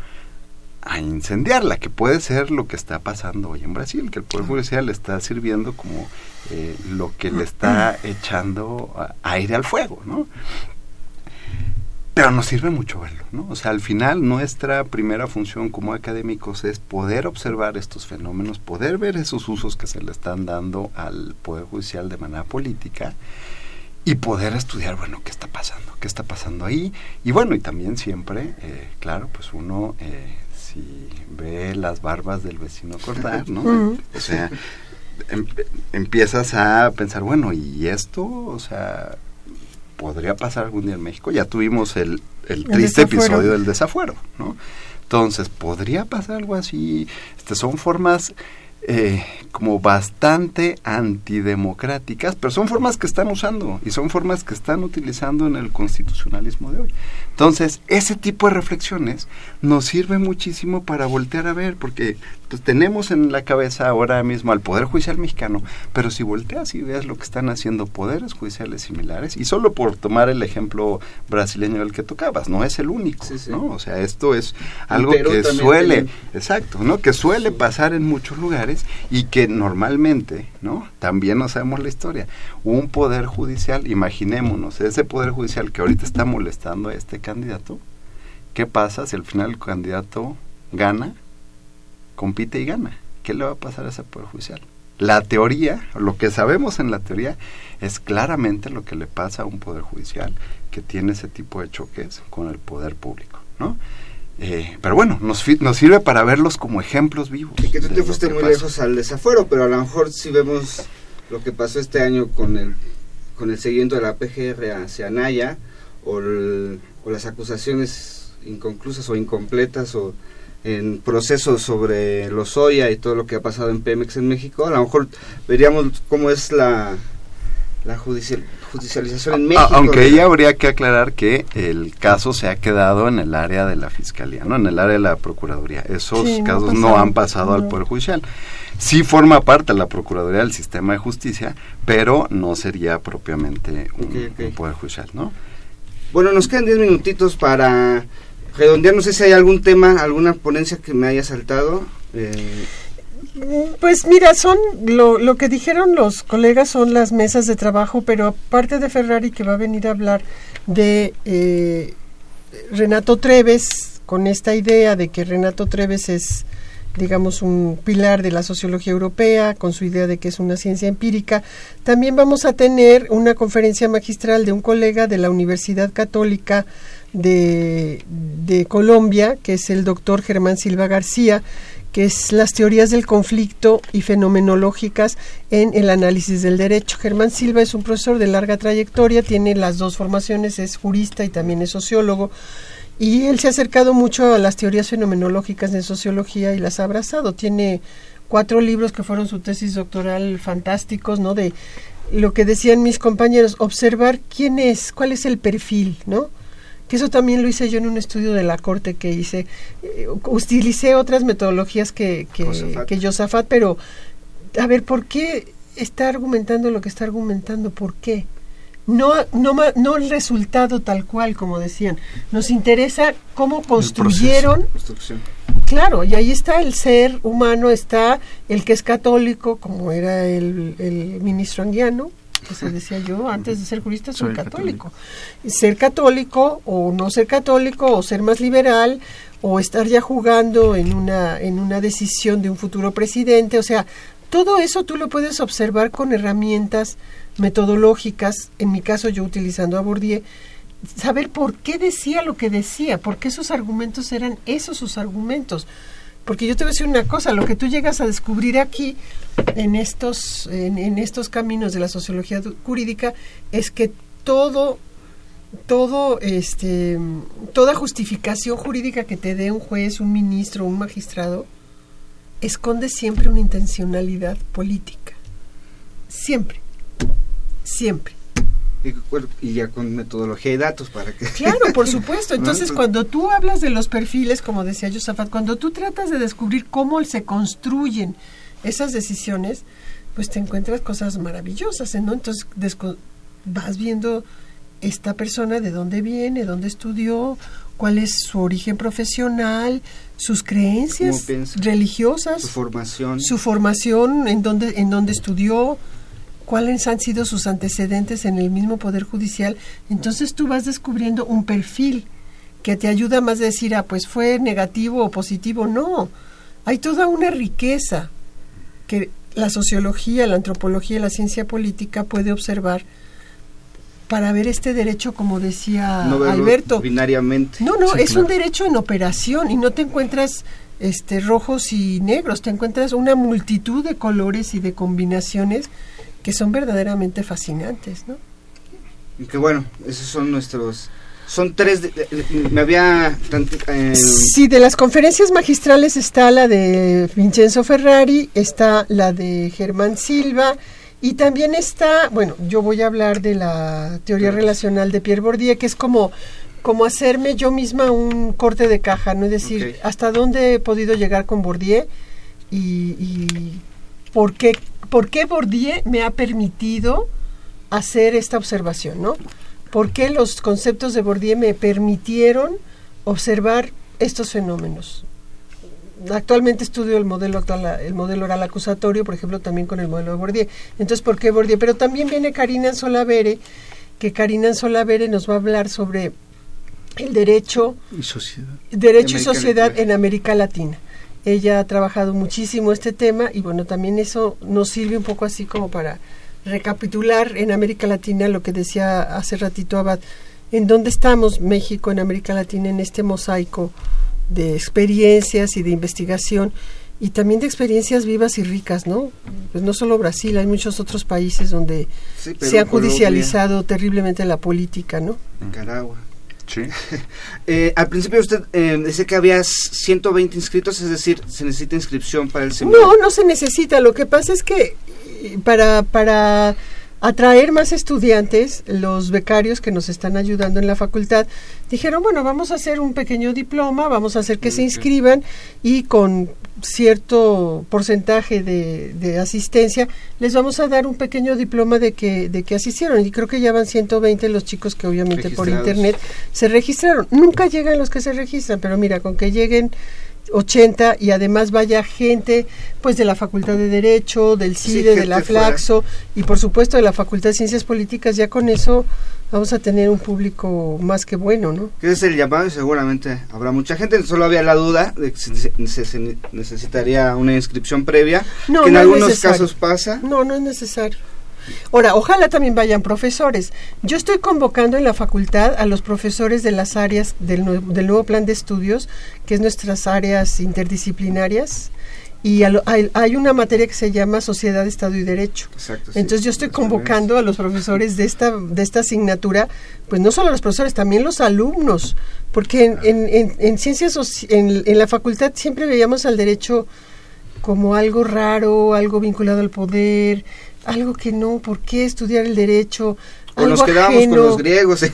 a incendiarla, que puede ser lo que está pasando hoy en Brasil, que el Poder Judicial le está sirviendo como eh, lo que le está echando aire al fuego, ¿no? Pero nos sirve mucho verlo, ¿no? O sea, al final nuestra primera función como académicos es poder observar estos fenómenos, poder ver esos usos que se le están dando al Poder Judicial de manera política y poder estudiar, bueno, qué está pasando, qué está pasando ahí. Y bueno, y también siempre, eh, claro, pues uno, eh, si ve las barbas del vecino cortar, ¿no? O sea, em, empiezas a pensar, bueno, ¿y esto? O sea, ¿podría pasar algún día en México? Ya tuvimos el, el triste episodio del desafuero, ¿no? Entonces, ¿podría pasar algo así? Este, son formas eh, como bastante antidemocráticas, pero son formas que están usando y son formas que están utilizando en el constitucionalismo de hoy. Entonces, ese tipo de reflexiones nos sirve muchísimo para voltear a ver, porque pues, tenemos en la cabeza ahora mismo al Poder Judicial mexicano, pero si volteas y ves lo que están haciendo poderes judiciales similares, y solo por tomar el ejemplo brasileño del que tocabas, no es el único, ¿no? O sea, esto es algo que suele, exacto, ¿no? Que suele pasar en muchos lugares y que normalmente, ¿no? También no sabemos la historia. Un poder judicial, imaginémonos, ese poder judicial que ahorita está molestando a este candidato, ¿qué pasa si al final el candidato gana, compite y gana? ¿Qué le va a pasar a ese poder judicial? La teoría, lo que sabemos en la teoría, es claramente lo que le pasa a un poder judicial que tiene ese tipo de choques con el poder público, ¿no? Eh, pero bueno, nos, nos sirve para verlos como ejemplos vivos. Y que tú te fuiste muy lejos al desafuero, pero a lo mejor si vemos lo que pasó este año con el, con el seguimiento de la PGR hacia Naya, o, o las acusaciones inconclusas o incompletas, o en procesos sobre los soya y todo lo que ha pasado en Pemex en México, a lo mejor veríamos cómo es la, la judicial, judicialización en México. Aunque ahí habría que aclarar que el caso se ha quedado en el área de la Fiscalía, no en el área de la Procuraduría. Esos casos no, han pasado al Poder Judicial. Sí forma parte de la Procuraduría del sistema de justicia, pero no sería propiamente un, Poder Judicial, ¿no? Bueno, nos quedan 10 minutitos para redondear. No sé si hay algún tema, alguna ponencia que me haya saltado. Eh, pues mira, son lo, lo que dijeron los colegas son las mesas de trabajo, pero aparte de Ferrari que va a venir a hablar de eh, Renato Treves, con esta idea de que Renato Treves es, digamos, un pilar de la sociología europea, con su idea de que es una ciencia empírica, también vamos a tener una conferencia magistral de un colega de la Universidad Católica de, de Colombia, que es el doctor Germán Silva García, que es las teorías del conflicto y fenomenológicas en el análisis del derecho. Germán Silva es un profesor de larga trayectoria, tiene las dos formaciones, es jurista y también es sociólogo, y él se ha acercado mucho a las teorías fenomenológicas de sociología y las ha abrazado. Tiene cuatro libros que fueron su tesis doctoral fantásticos, ¿no? De lo que decían mis compañeros, observar quién es, cuál es el perfil, ¿no? Que eso también lo hice yo en un estudio de la corte que hice. Eh, utilicé otras metodologías que, que, que Josafat, pero a ver, ¿por qué está argumentando lo que está argumentando? ¿Por qué? No, no, no el resultado tal cual, como decían. Nos interesa cómo construyeron. Claro, y ahí está el ser humano, está el que es católico, como era el, el ministro anguiano, que se decía yo, antes de ser jurista soy, católico. Ser católico o no ser católico o ser más liberal o estar ya jugando en una, en una decisión de un futuro presidente, o sea, todo eso tú lo puedes observar con herramientas metodológicas, en mi caso yo utilizando a Bourdieu, saber por qué decía lo que decía, por qué sus argumentos eran esos sus argumentos. Porque yo te voy a decir una cosa, lo que tú llegas a descubrir aquí en estos, en, estos caminos de la sociología jurídica es que todo todo este toda justificación jurídica que te dé un juez, un ministro, un magistrado esconde siempre una intencionalidad política. Siempre. Siempre. Y, ya con metodología y datos para que... Claro, por supuesto. Entonces, cuando tú hablas de los perfiles, como decía Josafat, cuando tú tratas de descubrir cómo se construyen esas decisiones, pues te encuentras cosas maravillosas, ¿no? Entonces, vas viendo esta persona de dónde viene, dónde estudió, cuál es su origen profesional, sus creencias religiosas, su formación, su formación en dónde en dónde estudió, cuáles han sido sus antecedentes en el mismo Poder Judicial, entonces tú vas descubriendo un perfil que te ayuda más a decir, ah, pues fue negativo o positivo. No, hay toda una riqueza que la sociología, la antropología y la ciencia política puede observar para ver este derecho, como decía Alberto. Binariamente. No, no, es un derecho en operación y no te encuentras este rojos y negros, te encuentras una multitud de colores y de combinaciones que son verdaderamente fascinantes, ¿no? Y que bueno, esos son nuestros son tres, me había... Eh, sí, de las conferencias magistrales está la de Vincenzo Ferrari, está la de Germán Silva y también está, bueno, yo voy a hablar de la teoría relacional de Pierre Bourdieu, que es como, como hacerme yo misma un corte de caja, ¿no? Es decir, hasta dónde he podido llegar con Bourdieu y, y por qué ¿por qué Bourdieu me ha permitido hacer esta observación, ¿no? ¿Por qué los conceptos de Bourdieu me permitieron observar estos fenómenos? Actualmente estudio el modelo actual, el modelo oral acusatorio, por ejemplo, también con el modelo de Bourdieu. Entonces, ¿por qué Bourdieu? Pero también viene Karina Solavere, que Karina Solavere nos va a hablar sobre el derecho y sociedad, derecho y sociedad en América Latina. Ella ha trabajado muchísimo este tema y bueno, también eso nos sirve un poco así como para recapitular en América Latina lo que decía hace ratito Abad, en dónde estamos México en América Latina en este mosaico de experiencias y de investigación y también de experiencias vivas y ricas, ¿no? Pues no solo Brasil, hay muchos otros países donde se ha judicializado terriblemente la política, ¿no? Nicaragua. Eh, al principio usted eh, decía que había 120 inscritos, es decir, se necesita inscripción para el seminario. No, no se necesita. Lo que pasa es que para, para atraer más estudiantes, los becarios que nos están ayudando en la facultad dijeron, bueno, vamos a hacer un pequeño diploma, vamos a hacer que se inscriban y con cierto porcentaje de, de, asistencia, les vamos a dar un pequeño diploma de que, de que asistieron. Y creo que ya van 120 los chicos que obviamente por internet se registraron. Nunca llegan los que se registran, pero mira, con que lleguen 80 y además vaya gente pues de la Facultad de Derecho, del CIDE, de la Flaxo y por supuesto de la Facultad de Ciencias Políticas, ya con eso vamos a tener un público más que bueno, ¿no? Que es el llamado y seguramente habrá mucha gente, solo había la duda de que se, necesitaría una inscripción previa, que en algunos casos pasa. No, no es necesario. Ahora, ojalá también vayan profesores. Yo estoy convocando en la facultad a los profesores de las áreas del, del nuevo plan de estudios, que es nuestras áreas interdisciplinarias, y hay, una materia que se llama Sociedad, Estado y Derecho. Entonces yo estoy convocando a los profesores de esta, de esta asignatura, pues no solo los profesores, también los alumnos, porque en, en, en, ciencias, en, en la facultad siempre veíamos al derecho como algo raro, algo vinculado al poder, algo que no, ¿por qué estudiar el derecho? O nos quedábamos con los griegos. Sí,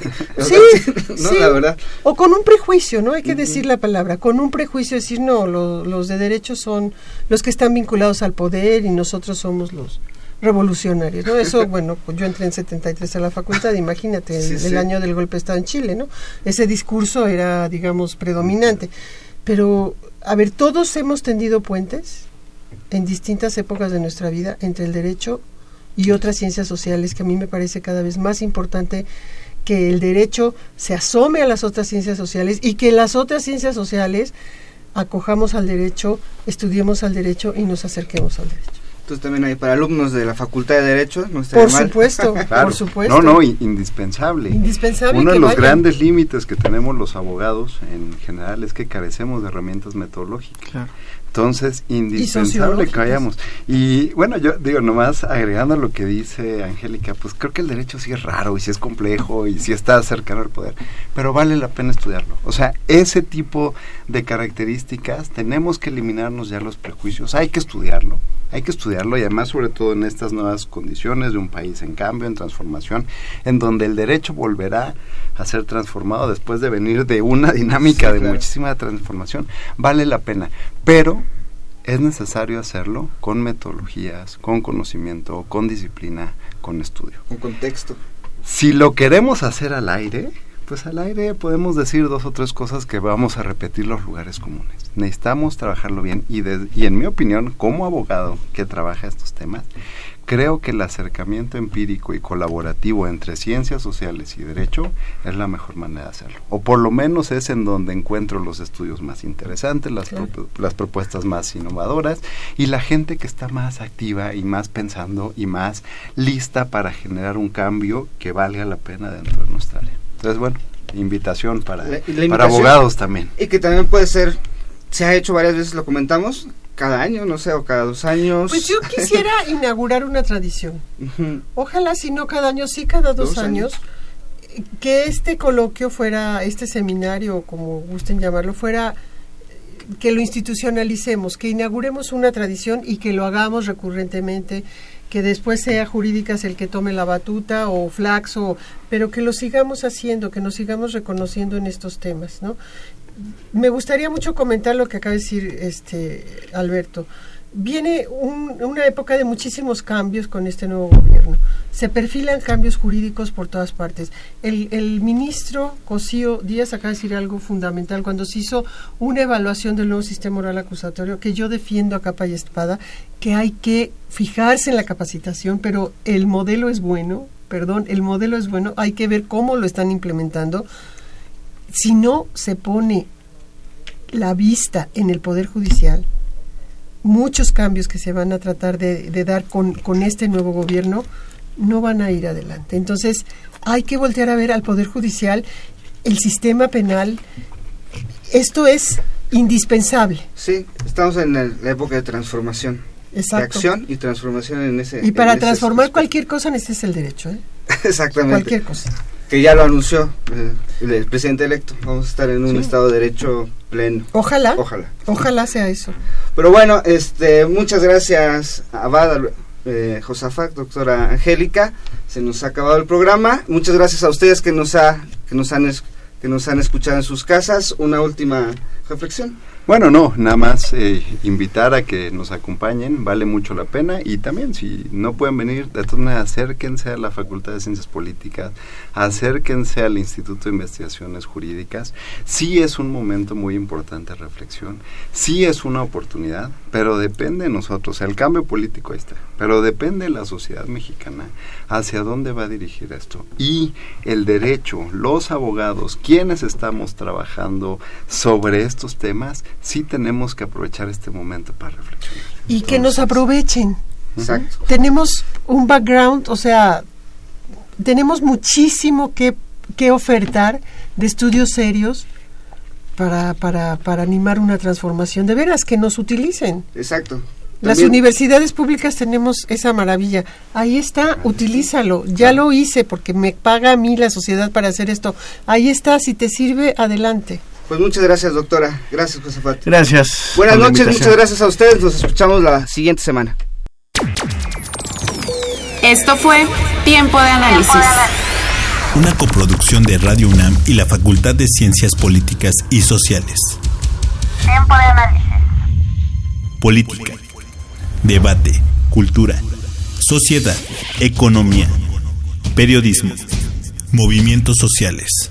sí, la verdad. O con un prejuicio, ¿no? Hay que decir la palabra. Con un prejuicio decir, no, los de derecho son los que están vinculados al poder y nosotros somos los revolucionarios, ¿no? Eso, bueno, pues yo entré en 73 a la facultad, imagínate, el, año del golpe estaba en Chile, ¿no? Ese discurso era, digamos, predominante. Pero, a ver, todos hemos tendido puentes en distintas épocas de nuestra vida entre el derecho y otras ciencias sociales que a mí me parece cada vez más importante que el derecho se asome a las otras ciencias sociales y que las otras ciencias sociales acojamos al derecho, estudiemos al derecho y nos acerquemos al derecho. Entonces también hay para alumnos de la Facultad de Derecho, no por supuesto, por supuesto. No, no, indispensable. Indispensable. Uno de los grandes límites que tenemos los abogados en general es que carecemos de herramientas metodológicas. Claro. Entonces, indispensable que vayamos. Y bueno, yo digo, nomás agregando lo que dice Angélica, pues creo que el derecho sí es raro y sí es complejo y sí está cercano al poder, pero vale la pena estudiarlo. O sea, ese tipo de características tenemos que eliminarnos ya los prejuicios, hay que estudiarlo hay que estudiarlo y además sobre todo en estas nuevas condiciones de un país en cambio, en transformación, en donde el derecho volverá a ser transformado después de venir de una dinámica de muchísima transformación. Vale la pena, pero es necesario hacerlo con metodologías, con conocimiento, con disciplina, con estudio. Con contexto. Si lo queremos hacer al aire, pues al aire podemos decir dos o tres cosas que vamos a repetir los lugares comunes. Necesitamos trabajarlo bien y, y en mi opinión, como abogado que trabaja estos temas, creo que el acercamiento empírico y colaborativo entre ciencias sociales y derecho es la mejor manera de hacerlo. O por lo menos es en donde encuentro los estudios más interesantes, las, las propuestas más innovadoras y la gente que está más activa y más pensando y más lista para generar un cambio que valga la pena dentro de nuestra área. Entonces, bueno, invitación para, para abogados también. Y que también puede ser, se ha hecho varias veces, lo comentamos, cada año, no sé, o cada dos años. Pues yo quisiera inaugurar una tradición. Ojalá, si no cada año, sí cada dos, años, que este coloquio fuera, este seminario, como gusten llamarlo, fuera que lo institucionalicemos, que inauguremos una tradición y que lo hagamos recurrentemente que después sea Jurídicas el que tome la batuta o Flaxo, pero que lo sigamos haciendo, que nos sigamos reconociendo en estos temas, ¿no? Me gustaría mucho comentar lo que acaba de decir este Alberto viene una época de muchísimos cambios con este nuevo gobierno. Se perfilan cambios jurídicos por todas partes. El, ministro Cosío Díaz acaba de decir algo fundamental cuando se hizo una evaluación del nuevo sistema oral acusatorio, que yo defiendo a capa y espada, que hay que fijarse en la capacitación, pero el modelo es bueno, perdón, el modelo es bueno, hay que ver cómo lo están implementando. Si no se pone la vista en el Poder Judicial, muchos cambios que se van a tratar de, dar con, con, este nuevo gobierno no van a ir adelante. Entonces, hay que voltear a ver al Poder Judicial, el sistema penal. Esto es indispensable. Sí, estamos en la época de transformación. Exacto. De acción y transformación en ese. Y para transformar cualquier cosa necesitas el derecho. ¿eh? Exactamente. Cualquier cosa que ya lo anunció el, presidente electo. Vamos a estar en un estado de derecho pleno. Ojalá. Ojalá. Ojalá sea eso. Pero bueno, este, muchas gracias Abad, eh, Josafat, doctora Angélica. Se nos ha acabado el programa. Muchas gracias a ustedes que nos ha, que nos han que nos han escuchado en sus casas. Una última reflexión. Bueno, no, nada más eh, invitar a que nos acompañen, vale mucho la pena y también si no pueden venir, de todas maneras acérquense a la Facultad de Ciencias Políticas, acérquense al Instituto de Investigaciones Jurídicas. Sí es un momento muy importante de reflexión, sí es una oportunidad, pero depende de nosotros, el cambio político está, pero depende de la sociedad mexicana hacia dónde va a dirigir esto. Y el derecho, los abogados, quienes estamos trabajando sobre estos temas, sí tenemos que aprovechar este momento para reflexionar. Y que nos aprovechen, Exacto. Tenemos un background, o sea, tenemos muchísimo que, que ofertar de estudios serios para, para, para animar una transformación. De veras, que nos utilicen. Exacto. Las universidades públicas tenemos esa maravilla. Ahí está, utilízalo. Ya lo hice porque me paga a mí la sociedad para hacer esto. Ahí está, si te sirve, adelante. Pues muchas gracias, doctora. Gracias, Josafat. Gracias. Buenas noches, invitación. muchas gracias a ustedes. Nos escuchamos la siguiente semana. Esto fue Tiempo de Análisis. Una coproducción de Radio UNAM y la Facultad de Ciencias Políticas y Sociales. Tiempo de análisis. Política, debate, cultura, sociedad, economía, periodismo, movimientos sociales.